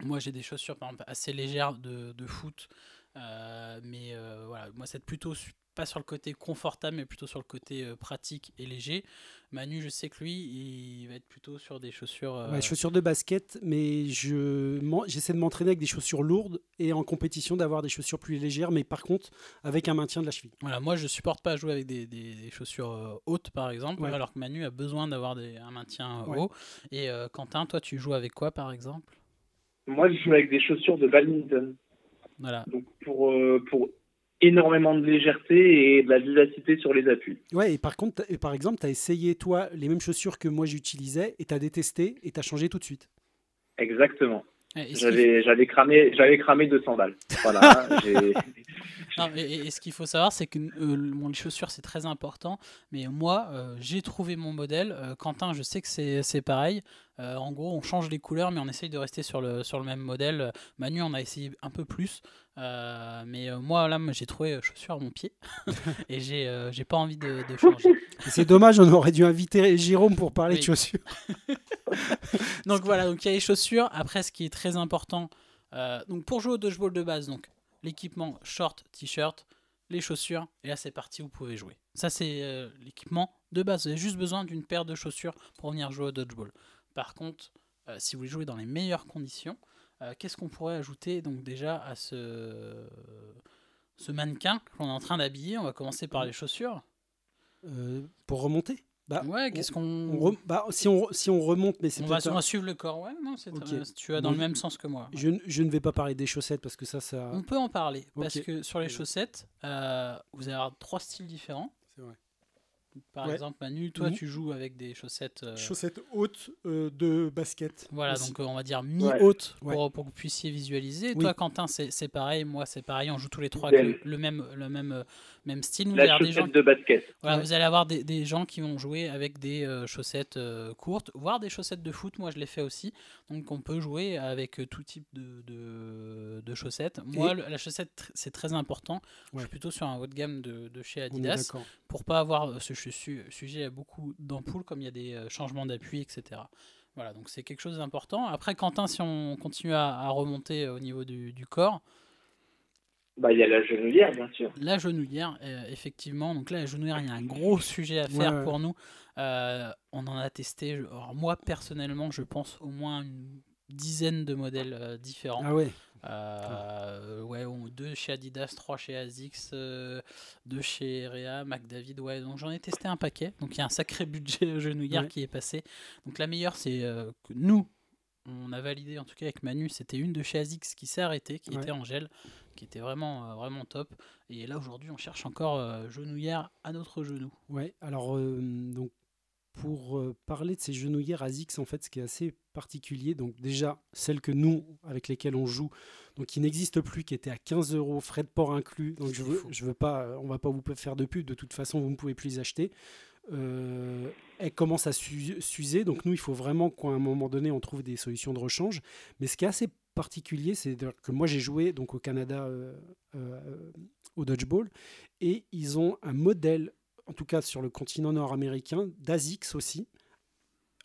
Moi, j'ai des chaussures par exemple assez légères de, de foot, mais voilà, moi c'est plutôt pas sur le côté confortable, mais plutôt sur le côté euh, pratique et léger. Manu, je sais que lui, il va être plutôt sur des chaussures. euh, Ouais, chaussures de basket, mais je j'essaie de m'entraîner avec des chaussures lourdes et en compétition d'avoir des chaussures plus légères, mais par contre avec un maintien de la cheville. Voilà, moi je supporte pas jouer avec des, des- des chaussures euh, hautes par exemple, Ouais. alors que Manu a besoin d'avoir un maintien euh, Ouais. haut. Et euh, Quentin, toi tu joues avec quoi par exemple? Moi, je joue avec des chaussures de badminton. Voilà. Donc, pour, euh, pour énormément de légèreté et de la vivacité sur les appuis. Ouais, et par contre, et par exemple, tu as essayé toi les mêmes chaussures que moi j'utilisais et tu as détesté et tu as changé tout de suite. Exactement. J'avais, j'avais cramé, j'avais cramé 200 balles. Voilà. <laughs> Non, et, ce qu'il faut savoir, c'est que euh, mon les chaussures, c'est très important. Mais moi, euh, j'ai trouvé mon modèle. Euh, Quentin, je sais que c'est c'est pareil. Euh, en gros, on change les couleurs, mais on essaye de rester sur le, sur le même modèle. Manu, on a essayé un peu plus. Euh, mais euh, moi, là, j'ai trouvé chaussures à mon pied. <laughs> et j'ai j'ai pas envie de, de changer. C'est dommage, on aurait dû inviter Jérôme pour parler Oui. de chaussures. <laughs> donc voilà, donc il y a les chaussures. Après, ce qui est très important, donc pour jouer au dodgeball de base, donc l'équipement short, t-shirt, les chaussures, et là c'est parti, vous pouvez jouer. Ça c'est euh, l'équipement de base. Vous avez juste besoin d'une paire de chaussures pour venir jouer au dodgeball. Par contre, euh, si vous voulez jouer dans les meilleures conditions, euh, qu'est-ce qu'on pourrait ajouter donc déjà à ce ce mannequin qu'on est en train d'habiller? On va commencer par les chaussures. Euh, pour remonter? Bah, Ouais, qu'est-ce qu'on bah, si, on, si on remonte, mais c'est on va, on va suivre le corps, ouais, non, c'est Ok. euh, tu vas dans le même sens que moi. je, ne- je ne vais pas parler des chaussettes parce que ça, ça. On peut en parler parce que sur les chaussettes, vous allez avoir trois styles différents. C'est vrai. Par Ouais. exemple, Manu, toi, Mhm. tu joues avec des chaussettes. euh, Chaussettes hautes euh, de basket. Voilà, aussi. donc euh, on va dire mi-haute pour, Ouais. pour que vous puissiez visualiser. Oui. Toi, Quentin, c'est c'est pareil. Moi, c'est pareil. On joue tous les trois avec le, le même, le même, euh, même style. Vous La allez avoir des gens, chaussette de basket. voilà, Ouais. vous allez avoir des, des gens qui vont jouer avec des euh, chaussettes euh, courtes, voire des chaussettes de foot. Moi, je l'ai fait aussi. Donc, on peut jouer avec tout type de, de, de chaussettes. Moi, Et- la chaussette, c'est très important. Je suis plutôt sur un haut de gamme de, de chez Adidas d'accord. pour pas avoir ce su- su- sujet à beaucoup d'ampoules comme il y a des euh, changements d'appui, etc. Voilà, donc c'est quelque chose d'important. Après, Quentin, si on continue à, à remonter euh, au niveau du, du corps, Bah, il y a la genouillère, bien sûr. la genouillère, euh, effectivement, donc là, la genouillère, il y a un gros sujet à Ouais, faire ouais. pour nous. Euh, on en a testé, je- alors moi personnellement, je pense au moins une dizaine de modèles euh, différents. Ah ouais. Euh, ouais, on- deux chez Adidas, trois chez Asics, euh, deux chez Rea, McDavid. Ouais, donc j'en ai testé un paquet. Donc il y a un sacré <laughs> budget genouillère Ouais. qui est passé. Donc la meilleure, c'est euh, que nous, on a validé en tout cas avec Manu, c'était une de chez Asics qui s'est arrêtée, qui Ouais. était en gel, qui était vraiment, vraiment top. Et là aujourd'hui, on cherche encore genouillère à notre genou. Ouais, alors donc pour euh, parler de ces genouillères ASICS, en fait, ce qui est assez particulier, donc déjà celles que nous, avec lesquelles on joue, donc qui n'existent plus, qui étaient à 15 euros, frais de port inclus, donc je veux, fou. je veux pas, on va pas vous faire de pub, de toute façon, vous ne pouvez plus les acheter. Euh, elles commencent à s'u- s'user, donc nous, il faut vraiment qu'à un moment donné, on trouve des solutions de rechange. Mais ce qui est assez particulier, c'est que moi, j'ai joué donc au Canada euh, euh, au dodgeball, et ils ont un modèle en tout cas sur le continent nord-américain, d'Asics aussi,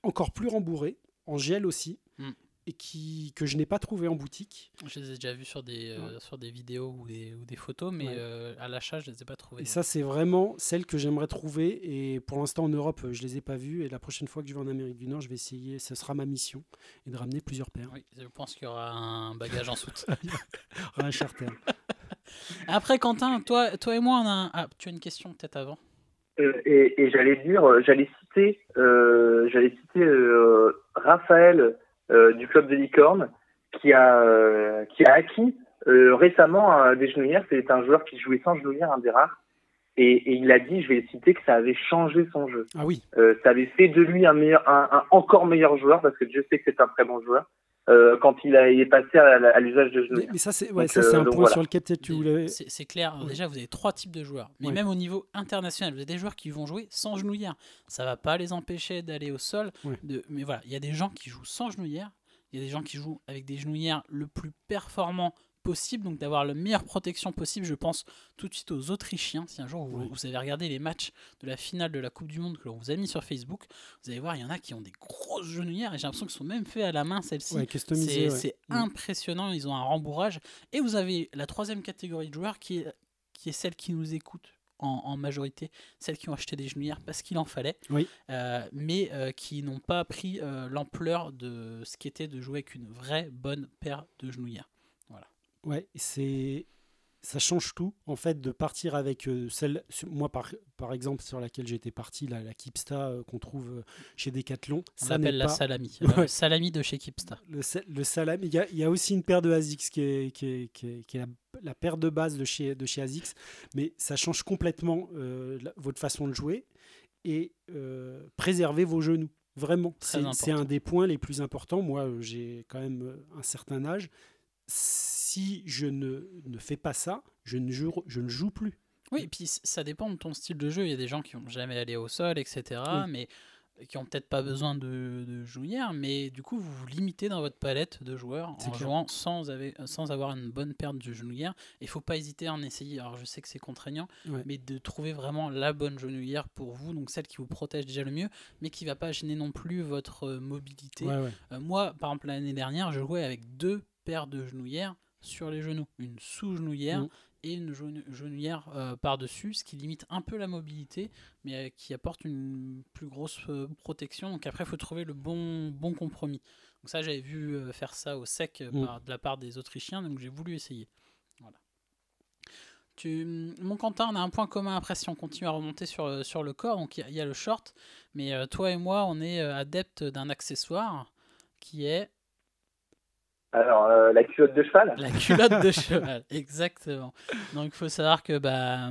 encore plus rembourré, en gel aussi, Mm. et qui, que je n'ai pas trouvé en boutique. Je les ai déjà vus sur des, euh, sur des vidéos ou des, ou des photos, mais Ouais. euh, à l'achat, je les ai pas trouvés. Et ça, c'est vraiment celle que j'aimerais trouver. Et pour l'instant, en Europe, je les ai pas vues. Et la prochaine fois que je vais en Amérique du Nord, je vais essayer, ce sera ma mission, et de ramener plusieurs paires. Oui, je pense qu'il y aura un bagage en soute. <laughs> Ah, charter. <laughs> Après, Quentin, toi, toi et moi, on a un... Ah, tu as une question peut-être avant et et j'allais dire, euh, j'allais citer, euh, j'allais citer euh, Raphaël euh, du club de licorne qui a euh, qui a acquis euh, récemment euh, des genouillères. C'est un joueur qui jouait sans genouillère, un des rares. Et, et il a dit, je vais le citer, que ça avait changé son jeu. Ah oui, Euh, ça avait fait de lui un meilleur, un, un encore meilleur joueur parce que Dieu sait que c'est un très bon joueur. Euh, quand il, a, il est passé à, l'usage de mais, genouillère. mais ça, c'est ouais, euh, un donc point voilà. sur lequel peut-être tu voulais. C'est c'est clair. Ouais. Déjà, vous avez trois types de joueurs. Mais Ouais. même au niveau international, vous avez des joueurs qui vont jouer sans genouillère. Ça va pas les empêcher d'aller au sol. De... Mais voilà, il y a des gens qui jouent sans genouillère. Il y a des gens qui jouent avec des genouillères le plus performant possible, donc d'avoir la meilleure protection possible. Je pense tout de suite aux Autrichiens. Si un jour vous, avez regardé les matchs de la finale de la Coupe du Monde que l'on vous a mis sur Facebook, vous allez voir, il y en a qui ont des grosses genouillères et j'ai l'impression qu'elles sont même faites à la main celles-ci. Ouais, C'est ouais. Mm. impressionnant, ils ont un rembourrage. Et vous avez la troisième catégorie de joueurs qui est, qui est celle qui nous écoute en, en majorité, celles qui ont acheté des genouillères parce qu'il en fallait, Oui. euh, mais euh, qui n'ont pas pris euh, l'ampleur de ce qu'était de jouer avec une vraie bonne paire de genouillères. Ouais, c'est ça change tout en fait de partir avec euh, celle moi par, par exemple sur laquelle j'étais parti la, la Kipsta euh, qu'on trouve euh, chez Decathlon On ça n'est l'appelle la pas salami. <laughs> Ouais. Salami de chez Kipsta. le, le salami il y, a, il y a aussi une paire de Asics qui est, qui est, qui est- qui est la, la paire de base de chez, de chez Asics mais ça change complètement la- votre façon de jouer et préserver vos genoux vraiment c'est un des points les plus importants moi j'ai quand même un certain âge si je ne, ne fais pas ça je ne joue, je ne joue plus Oui, et puis ça dépend de ton style de jeu. Il y a des gens qui n'ont jamais allé au sol, etc. Oui. Mais qui ont peut-être pas besoin de, de mais du coup vous vous limitez dans votre palette de joueurs en clair. jouant sans, sans avoir une bonne paire de genouillères. Il faut pas hésiter à en essayer. Alors je sais que c'est contraignant, Ouais. mais de trouver vraiment la bonne genouillère pour vous, donc celle qui vous protège déjà le mieux, mais qui va pas gêner non plus votre euh, mobilité. Ouais, ouais. Euh, moi, par exemple, l'année dernière, je jouais avec deux paires de genouillères sur les genoux. Une sous-genouillère Mhm. et une genou- genouillère euh, par-dessus, ce qui limite un peu la mobilité, mais euh, qui apporte une plus grosse euh, protection. Donc après, il faut trouver le bon, bon compromis. Donc ça, j'avais vu faire ça au sec par- de la part des Autrichiens, donc j'ai voulu essayer. Voilà. Tu, mon Quentin, on a un point commun après si on continue à remonter sur, sur le corps. Donc il y y, a le short, mais toi et moi, on est adeptes d'un accessoire qui est Alors, euh, la culotte de cheval. la culotte de cheval. <laughs> Exactement. Donc il faut savoir que bah,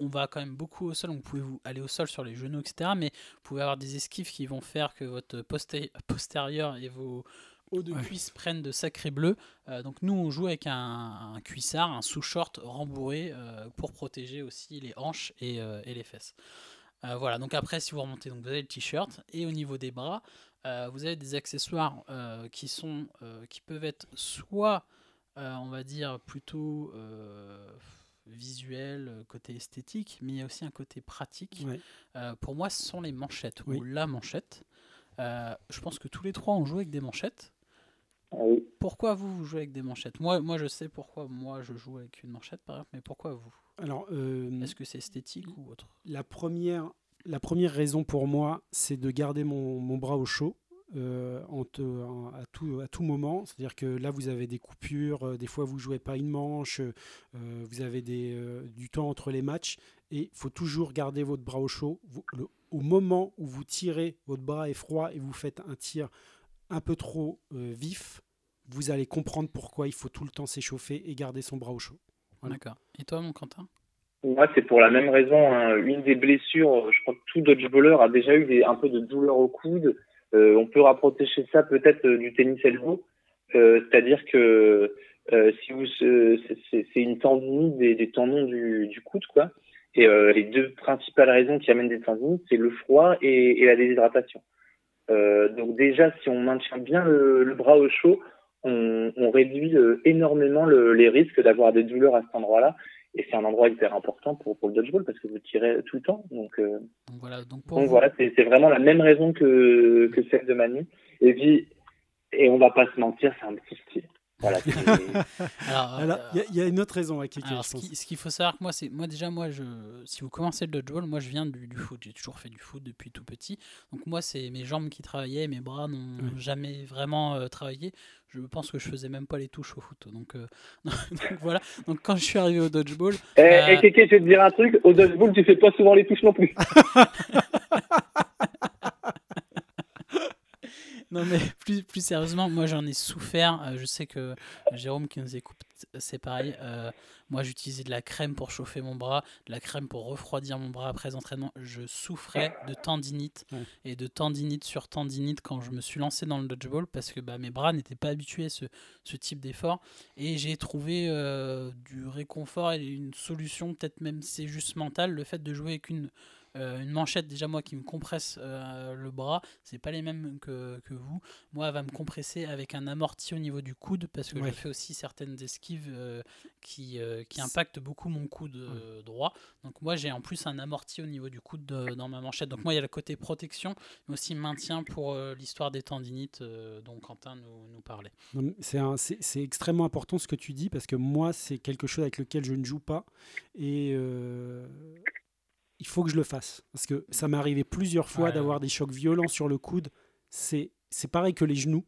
on va quand même beaucoup au sol, donc vous pouvez vous aller au sol sur les genoux, etc. Mais vous pouvez avoir des esquives qui vont faire que votre posté- postérieur et vos hauts de Ouais. cuisse prennent de sacrés bleus. Euh, donc nous, on joue avec un, un cuissard, un sous-short rembourré euh, pour protéger aussi les hanches et, euh, et les fesses. Euh, voilà, donc après, si vous remontez, donc vous avez le t-shirt et au niveau des bras, euh, vous avez des accessoires euh, qui sont euh, qui peuvent être soit euh, on va dire plutôt euh, visuel, côté esthétique, mais il y a aussi un côté pratique. Ouais. Euh, pour moi, ce sont les manchettes Oui. ou la manchette. Euh, je pense que tous les trois ont joué avec des manchettes. Ah oui. Pourquoi vous, vous jouez avec des manchettes? Moi, moi, je sais pourquoi moi je joue avec une manchette, par exemple, mais pourquoi vous? Alors, euh, Est-ce que c'est esthétique ou autre? la, première, la première raison pour moi, c'est de garder mon, bras au chaud. euh, à, tout, moment. C'est-à-dire que là, vous avez des coupures, euh, des fois, vous jouez pas une manche, euh, vous avez du temps entre les matchs, et il faut toujours garder votre bras au chaud. Au moment où vous tirez, votre bras est froid et vous faites un tir un peu trop vif, vous allez comprendre pourquoi il faut tout le temps s'échauffer et garder son bras au chaud. D'accord. Et toi, mon Quentin? Moi, c'est pour la même raison. hein. Une des blessures, je crois que tout dodgeballeur a déjà eu un peu de douleur au coude. Euh, on peut rapprocher ça peut-être euh, du tennis elbow. Euh, C'est-à-dire que euh, euh, c'est- une tendinite des, tendons du, coude, quoi. Et euh, les deux principales raisons qui amènent des tendinites, c'est le froid et, la déshydratation. Euh, donc déjà, si on maintient bien le, bras au chaud, on, réduit euh, énormément le- les risques d'avoir des douleurs à cet endroit-là. Et c'est un endroit hyper important pour, pour le dodgeball parce que vous tirez tout le temps. Donc, euh, Donc voilà, donc pour donc vous, voilà, c'est c'est vraiment la même raison que, que celle de Manu. Et puis, et on va pas se mentir, c'est un petit style. Voilà, <laughs> alors, euh, il y a- il y, a une autre raison à qui Alors, ce qui- ce qu'il faut savoir que moi, c'est moi déjà moi je si vous commencez le dodgeball, moi je viens du, du foot. J'ai toujours fait du foot depuis tout petit. Donc moi c'est mes jambes qui travaillaient, mes bras n'ont jamais vraiment euh, travaillé. Je pense que je faisais même pas les touches au foot. Donc, euh, <laughs> donc voilà. Donc quand je suis arrivé au dodgeball, Eh, Euh, eh, Kéké, je vais te dire un truc, au dodgeball, tu fais pas souvent les touches non plus. <laughs> Non mais <laughs> plus, plus sérieusement, moi j'en ai souffert. Euh, je sais que Jérôme qui nous écoute, c'est pareil. Euh, moi j'utilisais de la crème pour chauffer mon bras, de la crème pour refroidir mon bras après les entraînements. Je souffrais de tendinite Ouais. et de tendinite sur tendinite quand je me suis lancé dans le dodgeball parce que bah, mes bras n'étaient pas habitués à ce, ce type d'effort. Et j'ai trouvé euh, du réconfort et une solution, peut-être même c'est juste mental, le fait de jouer avec une, euh, une manchette déjà moi qui me compresse euh, le bras, c'est pas les mêmes que, que vous. Moi, elle va me compresser avec un amorti au niveau du coude parce que Ouais. je fais aussi certaines esquives euh, qui, qui impactent beaucoup mon coude droit. Donc moi, j'ai en plus un amorti au niveau du coude de- dans ma manchette. Donc moi, il y a le côté protection, mais aussi maintien pour l'histoire des tendinites dont Quentin nous, nous parlait. C'est extrêmement important ce que tu dis parce que moi, c'est quelque chose avec lequel je ne joue pas et il faut que je le fasse parce que ça m'est arrivé plusieurs fois Ouais. d'avoir des chocs violents sur le coude. C'est c'est pareil que les genoux.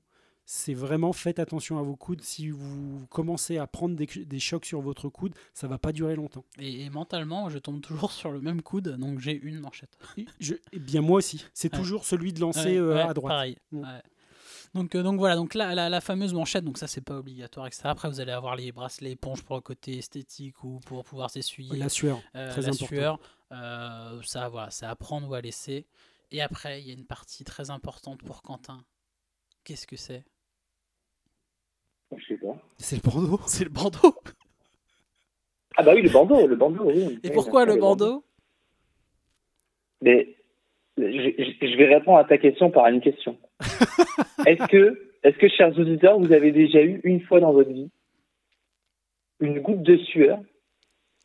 C'est vraiment faites attention à vos coudes. Si vous commencez à prendre des, des chocs sur votre coude, ça va pas durer longtemps. Et, et mentalement, je tombe toujours sur le même coude, donc j'ai une manchette. Et je- eh bien moi aussi. C'est Ouais. toujours celui de lancer Ouais, euh, à droite. Pareil. Mm. Donc, euh, donc voilà, donc là, la, la fameuse manchette, donc ça c'est pas obligatoire, etc. Après vous allez avoir les bracelets éponges pour le côté esthétique ou pour pouvoir s'essuyer. La sueur, Euh, très la important. sueur, euh, ça voilà, c'est à prendre ou à laisser. Et après, il y a une partie très importante pour Quentin. Qu'est-ce que c'est? Je sais pas. C'est le bandeau. <laughs> C'est le bandeau. Ah bah oui, le bandeau, le bandeau, oui. Et Oui, pourquoi le bandeau? Mais je, vais répondre à ta question par une question. <laughs> est-ce que, est-ce que, chers auditeurs, vous avez déjà eu une fois dans votre vie une goutte de sueur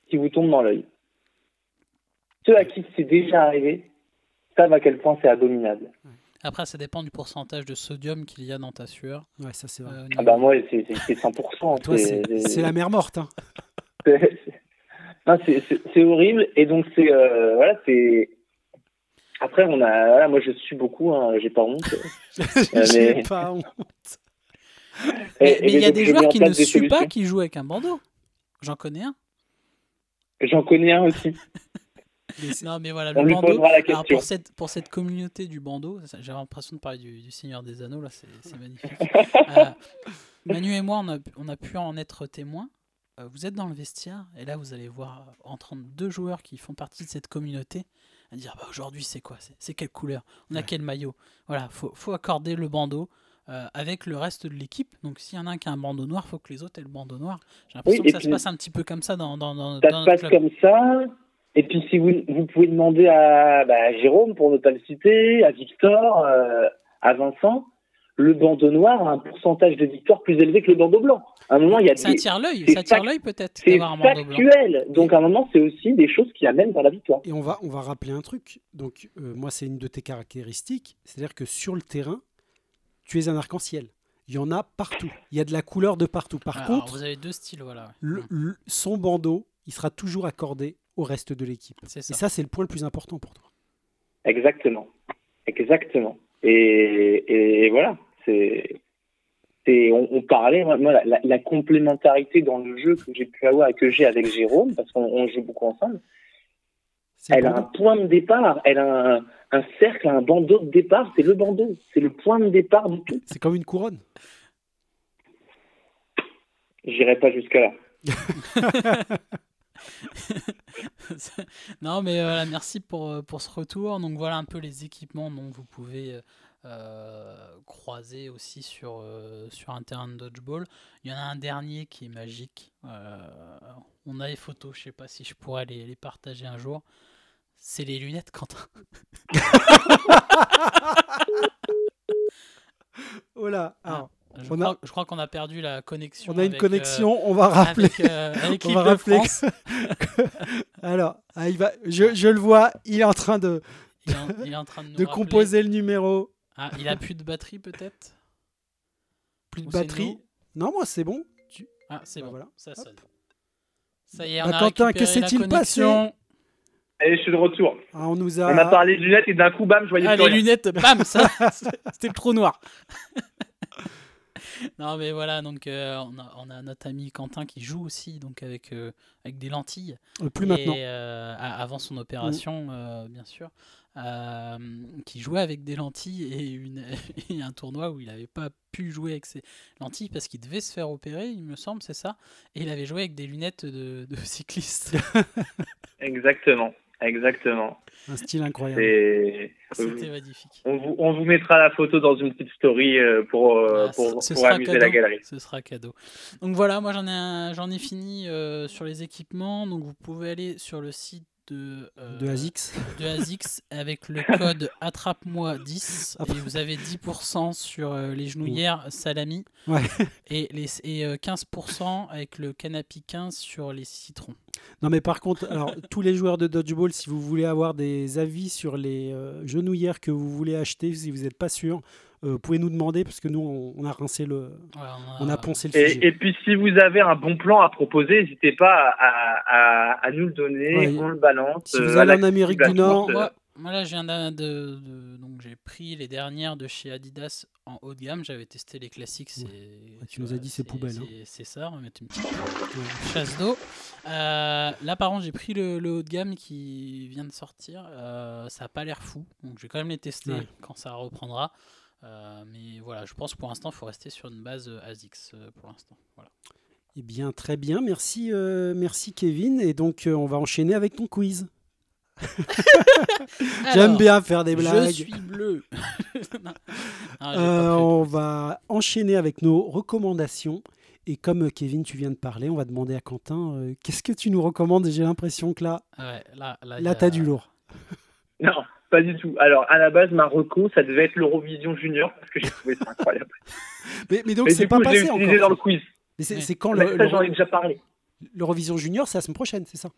qui vous tombe dans l'œil? Ceux à qui c'est déjà arrivé savent à quel point c'est abominable. Après, ça dépend du pourcentage de sodium qu'il y a dans ta sueur. Ouais, ça c'est vrai. euh, Ah bah moi, c'est, c'est, c'est 100%. Toi, c'est, la mer morte. hein. <laughs> c'est- non, c'est, c'est, c'est horrible. Et donc, c'est. euh, voilà, c'est. Après, on a. Voilà, moi, je suis beaucoup, hein, j'ai pas honte. <laughs> J'ai mais- pas honte. <laughs> Mais Et- mais et il y a des joueurs qui ne suent pas, qui jouent avec un bandeau. J'en connais un. J'en connais un aussi. Non, mais voilà, On le bandeau. la Alors pour cette, pour cette communauté du bandeau, j'ai l'impression de parler du, du Seigneur des Anneaux, là, c'est magnifique. <laughs> Euh, Manu et moi, on a, on a pu en être témoins. euh, vous êtes dans le vestiaire et là vous allez voir euh, entendre deux joueurs qui font partie de cette communauté à dire bah, aujourd'hui c'est quoi? C'est- quelle couleur? On a Ouais. quel maillot? Voilà, faut, faut accorder le bandeau euh, avec le reste de l'équipe. Donc s'il y en a un qui a un bandeau noir, faut que les autres aient le bandeau noir. J'ai l'impression que ça se passe un petit peu comme ça dans, dans, dans, Ça dans se passe club. comme ça. Et puis si vous, vous pouvez demander à, bah, à Jérôme, pour ne pas le citer, à Victor, euh, à Vincent, le bandeau noir a un pourcentage de victoire plus élevé que le bandeau blanc. À un moment, il y a Ça des... attire l'œil, ça attire l'œil peut-être C'est factuel. Donc à un moment, c'est aussi des choses qui amènent vers la victoire. Et on va, on va rappeler un truc. Donc, euh, moi, c'est une de tes caractéristiques. C'est-à-dire que sur le terrain, tu es un arc-en-ciel. Il y en a partout. Il y a de la couleur de partout. Par Alors, contre, vous avez deux styles, voilà. le- le- son bandeau, il sera toujours accordé au reste de l'équipe. C'est Et ça. c'est le point le plus important pour toi. Exactement. Exactement. Et, et voilà, c'est. c'est- On, on parlait, moi, la, la- la complémentarité dans le jeu que j'ai pu avoir et que j'ai avec Jérôme, parce qu'on on joue beaucoup ensemble, elle a un point de départ, elle a un, un cercle, un bandeau de départ, c'est le bandeau, c'est le point de départ du tout. C'est comme une couronne. J'irai pas jusqu'à là. <laughs> <laughs> non, mais voilà, merci pour, euh, pour ce retour. Donc voilà un peu les équipements dont vous pouvez euh, croiser aussi sur, euh, sur un terrain de dodgeball. Il y en a un dernier qui est magique. Euh, on a les photos, je sais pas si je pourrais les, les partager un jour. C'est les lunettes, Quentin. <laughs> Oh là. Alors, Je On a- crois, je crois qu'on a perdu la connexion. on a une avec, euh, connexion. on va rappeler. avec, euh, avec <laughs> on l'équipe va de rappeler. France. que- <laughs> Alors, ah, il va, je, je le vois, il est en train de, Il est en, il est en train de composer le numéro. Ah, il a plus de batterie peut-être? Plus de Ou batterie. Non, moi, c'est bon. Tu- Ah, c'est Bah bon, voilà. ça Hop. sonne. Ça y est, Bah, on a Quentin, que s'est-il connexion. Allez, je suis de retour. Ah, on nous On m'a a. parlé de lunettes et d'un coup, bam, je voyais Ah, plus les rien. lunettes, bam, ça, <laughs> c'était le trou noir. <laughs> non, mais voilà, donc euh, on, a, on a notre ami Quentin qui joue aussi donc avec, euh, avec des lentilles. Euh, Plus Et, maintenant. euh, a- avant son opération, euh, bien sûr, euh, qui jouait avec des lentilles et, une, <laughs> et un tournoi où il n'avait pas pu jouer avec ses lentilles parce qu'il devait se faire opérer, il me semble, c'est ça? Et il avait joué avec des lunettes de, de cycliste. <laughs> Exactement, exactement. Un style incroyable. C'est. C'était magnifique. On vous, on vous mettra la photo dans une petite story euh, pour, euh, Ah, pour, ce pour sera amuser cadeau. la galerie. Ce sera cadeau. Donc voilà, moi j'en ai, j'en ai fini euh, sur les équipements. Donc vous pouvez aller sur le site de, euh, De ASICS. de ASICS avec le <laughs> code attrape-moi 10 et vous avez 10% sur euh, les genouillères salami Ouais. <laughs> et, les, et euh, 15% avec le canapé 15 sur les citrons. Non, mais par contre, alors, <laughs> tous les joueurs de dodgeball, si vous voulez avoir des avis sur les euh, genouillères que vous voulez acheter, si vous n'êtes pas sûr, vous pouvez nous demander parce que nous, on, on a rincé le. Voilà, On a poncé le sujet. Et, et puis, si vous avez un bon plan à proposer, n'hésitez pas à, à, à nous le donner. Ouais. On le balance. Si vous euh, allez en Amérique du Nord, euh, Moi, là, je viens de, de- donc j'ai pris les dernières de chez Adidas en haut de gamme. J'avais testé les classiques. Tu nous as dit c'est poubelle, hein. C'est, ça. On va mettre une petite chasse d'eau. Euh, là, par contre, j'ai pris le, le haut de gamme qui vient de sortir. Euh, ça a pas l'air fou, donc je vais quand même les tester Ouais. quand ça reprendra. Euh, mais voilà, je pense pour l'instant, il faut rester sur une base euh, ASICS euh, pour l'instant. Voilà. Eh bien, très bien. Merci, euh, merci Kevin. Et donc, euh, on va enchaîner avec ton quiz. <laughs> J'aime bien faire des Je blagues. suis bleu. <laughs> Non. Euh, on va enchaîner avec nos recommandations. Et comme Kevin, tu viens de parler, on va demander à Quentin euh, qu'est-ce que tu nous recommandes? J'ai l'impression que là, Ouais, là, là, là, a- du lourd. Non, <laughs> pas du tout. Alors, à la base, Marocco, ça devait être l'Eurovision Junior parce que j'ai trouvé ça incroyable. <laughs> Mais, mais donc, c'est pas coup, j'ai passé utilisé encore. dans le quiz. Mais c'est quand Mais le- j'en ai déjà parlé. l'Eurovision Junior C'est la semaine prochaine, c'est ça?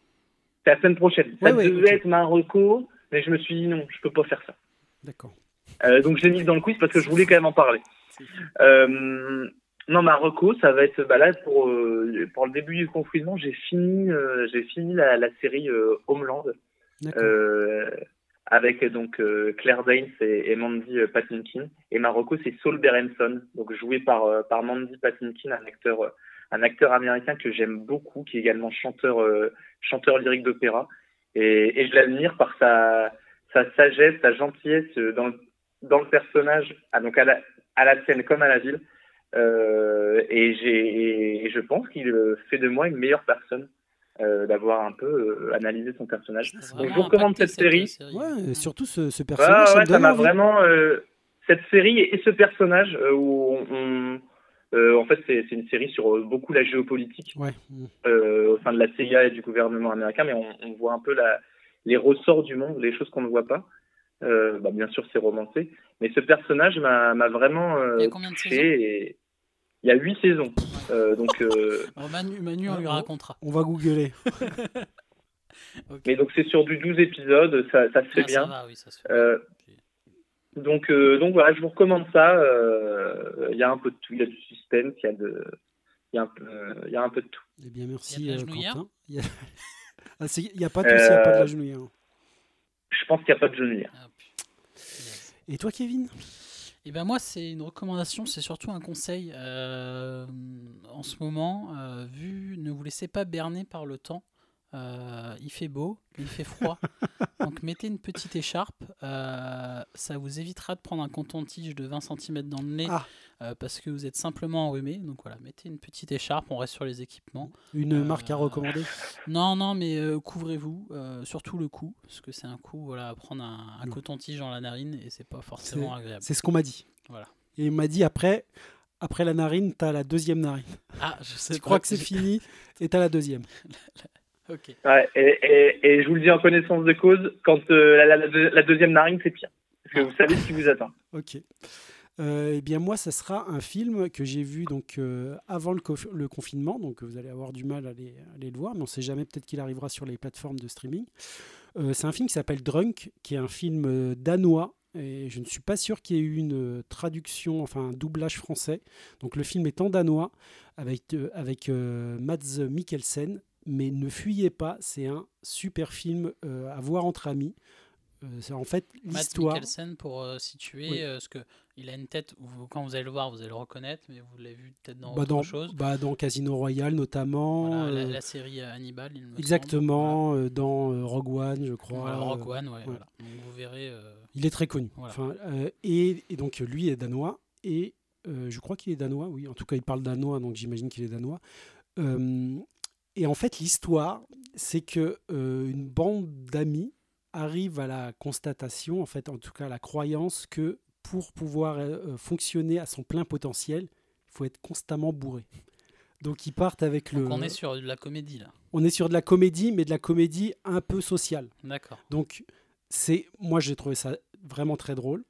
C'est la semaine prochaine. Ça Ouais, devait être Marocco, mais je me suis dit non, je peux pas faire ça. D'accord. Euh, donc je l'ai mis dans le quiz parce que je voulais quand même en parler. Euh, non, Marocco, ça va être bah là pour euh, pour le début du confinement, j'ai fini euh, j'ai fini la, la série euh, Homeland D'accord. euh, avec donc euh, Claire Danes et, et Mandy euh, Patinkin et Marocco c'est Saul Berenson donc joué par euh, par Mandy Patinkin un acteur euh, un acteur américain que j'aime beaucoup qui est également chanteur euh, chanteur lyrique d'opéra. Et, et je l'admire par sa sa sagesse sa gentillesse euh, dans le, dans le personnage ah, donc à la à la scène comme à la ville. Euh, et, j'ai, et je pense qu'il euh, fait de moi une meilleure personne euh, d'avoir un peu euh, analysé son personnage. Donc, je vous recommande cette série. Ouais, et surtout ce, personnage. ouais, ça m'a vraiment. euh, cette série et ce personnage euh, où on. on- euh, en fait, c'est c'est une série sur euh, beaucoup la géopolitique Ouais. au sein de la CIA et du gouvernement américain, mais on, on voit un peu la, les ressorts du monde, les choses qu'on ne voit pas. Euh, bah, bien sûr, c'est romancé, mais ce personnage m'a m'a vraiment euh, Il y a combien de touché il y a huit saisons. Euh, donc, euh, Manu, Manu, on lui Ah, racontera. On va googler. Mais donc c'est sur du 12 épisodes, ça, ça se fait Ah, bien. Ça va, oui, ça se fait. Euh, Donc, euh, donc voilà, je vous recommande ça. Euh, Il y a un peu de tout. Il y a du suspense, il y a de, il y a un peu, euh, il y a un peu de tout. Eh bien, merci, Il y a de la euh, genouillère Quentin. Il y a, Ah, c'est- il y a pas de il n'y a pas de la genouillère. Je pense qu'il n'y a pas de genouillère. Ah. Yes. Et toi, Kevin Et ben moi, c'est une recommandation, c'est surtout un conseil. Euh, en ce moment, euh, vu, ne vous laissez pas berner par le temps. Euh, il fait beau, il fait froid. <laughs> Donc mettez une petite écharpe. ça vous évitera de prendre un coton-tige de 20 cm dans le nez Ah. Euh, parce que vous êtes simplement enrhumé. Donc voilà, mettez une petite écharpe. On reste sur les équipements. Une Euh, marque à recommander? Non, non, mais euh, couvrez-vous, euh, surtout le cou, parce que c'est un coup, voilà, à prendre un, coton-tige dans la narine et c'est pas forcément agréable. C'est ce qu'on m'a dit. Voilà. Et il m'a dit après, après la narine, t'as la deuxième narine. Ah, je sais Tu crois que c'est fini <laughs> et t'as la deuxième. <laughs> Ok. Ouais, et, et, et je vous le dis en connaissance de cause, quand euh, la, la- la- la deuxième narine, c'est pire. Parce que vous savez ce qui vous attend. <laughs> Ok. Euh, eh bien moi, ça sera un film que j'ai vu donc euh, avant le, co- le confinement, donc vous allez avoir du mal à aller, le voir, mais on ne sait jamais, peut-être qu'il arrivera sur les plateformes de streaming. Euh, c'est un film qui s'appelle Drunk, qui est un film danois, et je ne suis pas sûr qu'il y ait eu une traduction, enfin un doublage français. Donc le film est en danois, avec, avec Mads Mikkelsen, mais ne fuyez pas, c'est un super film à voir entre amis. Euh, c'est en fait Matt l'histoire. Mikkelsen, pour euh, situer, Oui. euh, parce que il a une tête, vous- quand vous allez le voir, vous allez le reconnaître, mais vous l'avez vu peut-être dans Bah, autre dans, chose. bah, dans Casino Royale notamment. Voilà, la, la série Hannibal, il me semble. exactement, dans Rogue One, je crois. Voilà, Rogue One, ouais, voilà. Donc vous verrez. Il est très connu. Enfin, et, et donc lui est danois. Et euh, je crois qu'il est danois, oui. En tout cas, il parle danois, donc j'imagine qu'il est danois. Euh, et en fait, l'histoire, c'est que euh, une bande d'amis arrive à la constatation, en fait, en tout cas, à la croyance que pour pouvoir euh, euh, fonctionner à son plein potentiel, il faut être constamment bourré. Donc ils partent avec le. Donc on est sur de la comédie là. on est sur de la comédie, mais de la comédie un peu sociale. D'accord. Donc, c'est, moi, j'ai trouvé ça vraiment très drôle.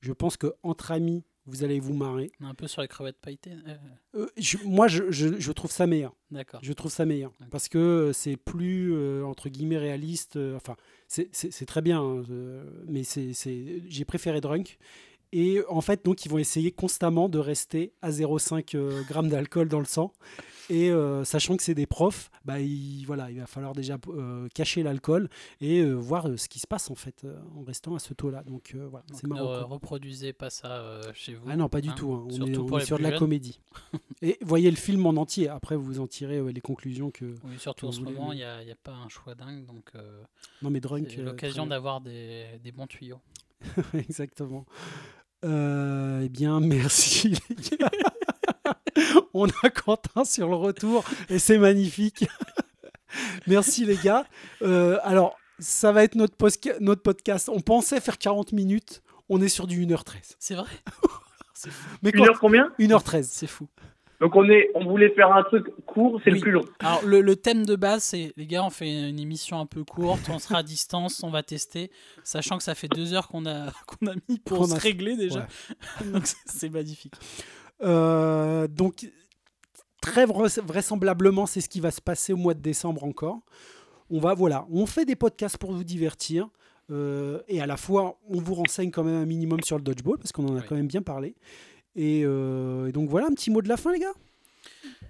Je pense que entre amis, vous allez vous marrer. Un peu sur les crevettes pailletées. euh, Euh, je- moi, je, je- je trouve ça meilleur. D'accord. Je trouve ça meilleur parce que euh, c'est plus euh, entre guillemets réaliste. enfin, c'est- très bien, hein, mais c'est- j'ai préféré Drunk. Et en fait, donc, ils vont essayer constamment de rester à 0,5 euh, grammes d'alcool dans le sang. Et euh, sachant que c'est des profs, bah, il, voilà, il va falloir déjà euh, cacher l'alcool et euh, voir ce qui se passe en fait en restant à ce taux-là. Donc voilà, c'est ne marrant. quoi. reproduisez pas ça chez vous. Ah non, pas du hein. tout. hein. On est, on sur de la jeunes. comédie. <laughs> et voyez le film en entier. Après, vous en tirez les conclusions que. Oui, surtout que en ce voulez, moment, il n'y a, pas un choix dingue, donc Non, mais Drunk. c'est l'occasion d'avoir des, des bons tuyaux. <laughs> Exactement. Euh, eh bien, merci <laughs> les gars. On a Quentin sur le retour et c'est magnifique. <laughs> merci les gars. Euh, alors, ça va être notre, notre podcast. On pensait faire 40 minutes. On est sur du 1h13. C'est vrai Mais Une heure combien? 1h13. C'est fou. Donc on est, on voulait faire un truc court, c'est Oui. le plus long. Alors, le, le thème de base, c'est les gars, on fait une émission un peu courte, on sera à distance, on va tester, sachant que ça fait deux heures qu'on a, <laughs> qu'on a mis pour se a- régler déjà. <laughs> Donc, c'est- magnifique. Euh, donc, très vra- vraisemblablement, c'est ce qui va se passer au mois de décembre encore. On va, voilà, on fait des podcasts pour vous divertir. euh, et à la fois, on vous renseigne quand même un minimum sur le dodgeball, parce qu'on en a Oui. quand même bien parlé. Et, euh, et donc voilà, un petit mot de la fin, les gars.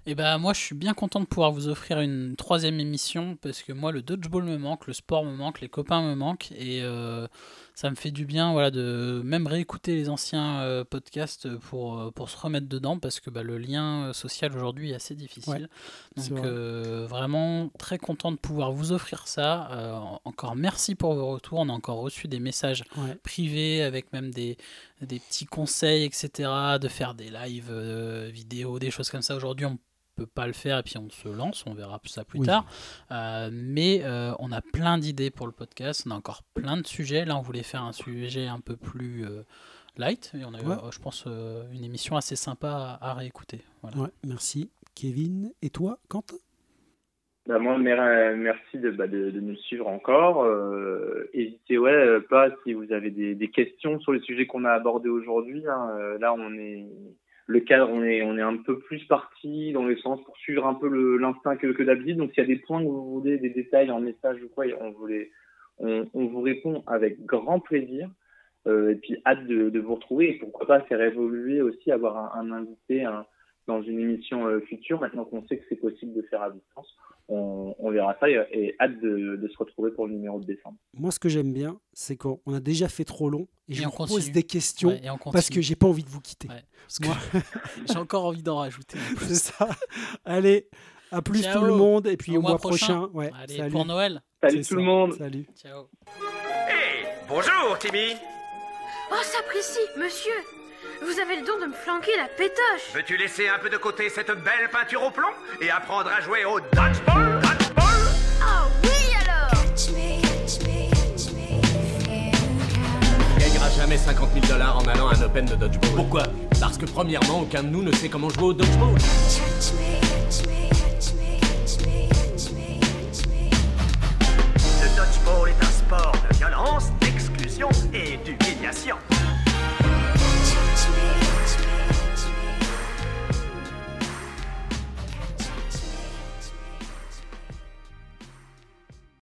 Et ben moi, je suis bien content de pouvoir vous offrir une troisième émission parce que moi, le dodgeball me manque, le sport me manque, les copains me manquent et euh, ça me fait du bien, voilà, de même réécouter les anciens euh, podcasts pour pour se remettre dedans parce que bah, le lien social aujourd'hui est assez difficile. Donc vrai. euh, vraiment très content de pouvoir vous offrir ça. Encore merci pour vos retours. On a encore reçu des messages Ouais. privés avec même des, des petits conseils, etc., de faire des lives euh, vidéo, des choses comme ça. Aujourd'hui, on peut pas le faire et puis on se lance, on verra ça plus Oui. tard. Euh, mais euh, on a plein d'idées pour le podcast, on a encore plein de sujets. Là, on voulait faire un sujet un peu plus light et on a eu, Ouais. je pense, une émission assez sympa à, à réécouter. Voilà. Ouais, merci. Kevin, et toi, Quentin? Bah, moi, mer- merci de, bah, nous suivre encore. Euh, Hésitez ouais, pas si vous avez des, questions sur les sujets qu'on a abordés aujourd'hui. hein. Euh, là, on est le cadre, on est, un peu plus parti dans le sens pour suivre un peu l'instinct que, que d'habitude. Donc, s'il y a des points que vous voulez, des détails en message ou quoi, on, vous répond avec grand plaisir. Euh, et puis, hâte de, de vous retrouver. Et pourquoi pas faire évoluer aussi, avoir un, un invité un- dans une émission euh, future. Maintenant qu'on sait que c'est possible de faire à distance, on, on verra ça et, et hâte de, de se retrouver pour le numéro de décembre. Moi, ce que j'aime bien, c'est qu'on on a déjà fait trop long et, je Et on vous pose des questions Ouais, et on parce que j'ai pas envie de vous quitter. Ouais, parce que Moi- j'ai encore envie d'en rajouter. <laughs> C'est ça. Allez, à plus Ciao. tout le monde et puis Au au, mois mois prochain. prochain. Ouais, Allez, salut. pour Noël. Salut tout le ça. monde Salut. Ciao. Hé, bonjour Timmy Oh, sapristi, monsieur Vous avez le don de me flanquer la pétoche. Veux-tu laisser un peu de côté cette belle peinture au plomb et apprendre à jouer au dodgeball Dodgeball? Oh oui alors. Tu gagneras jamais 50 000 dollars en allant à un Open de dodgeball. Pourquoi? Parce que premièrement, aucun de nous ne sait comment jouer au dodgeball.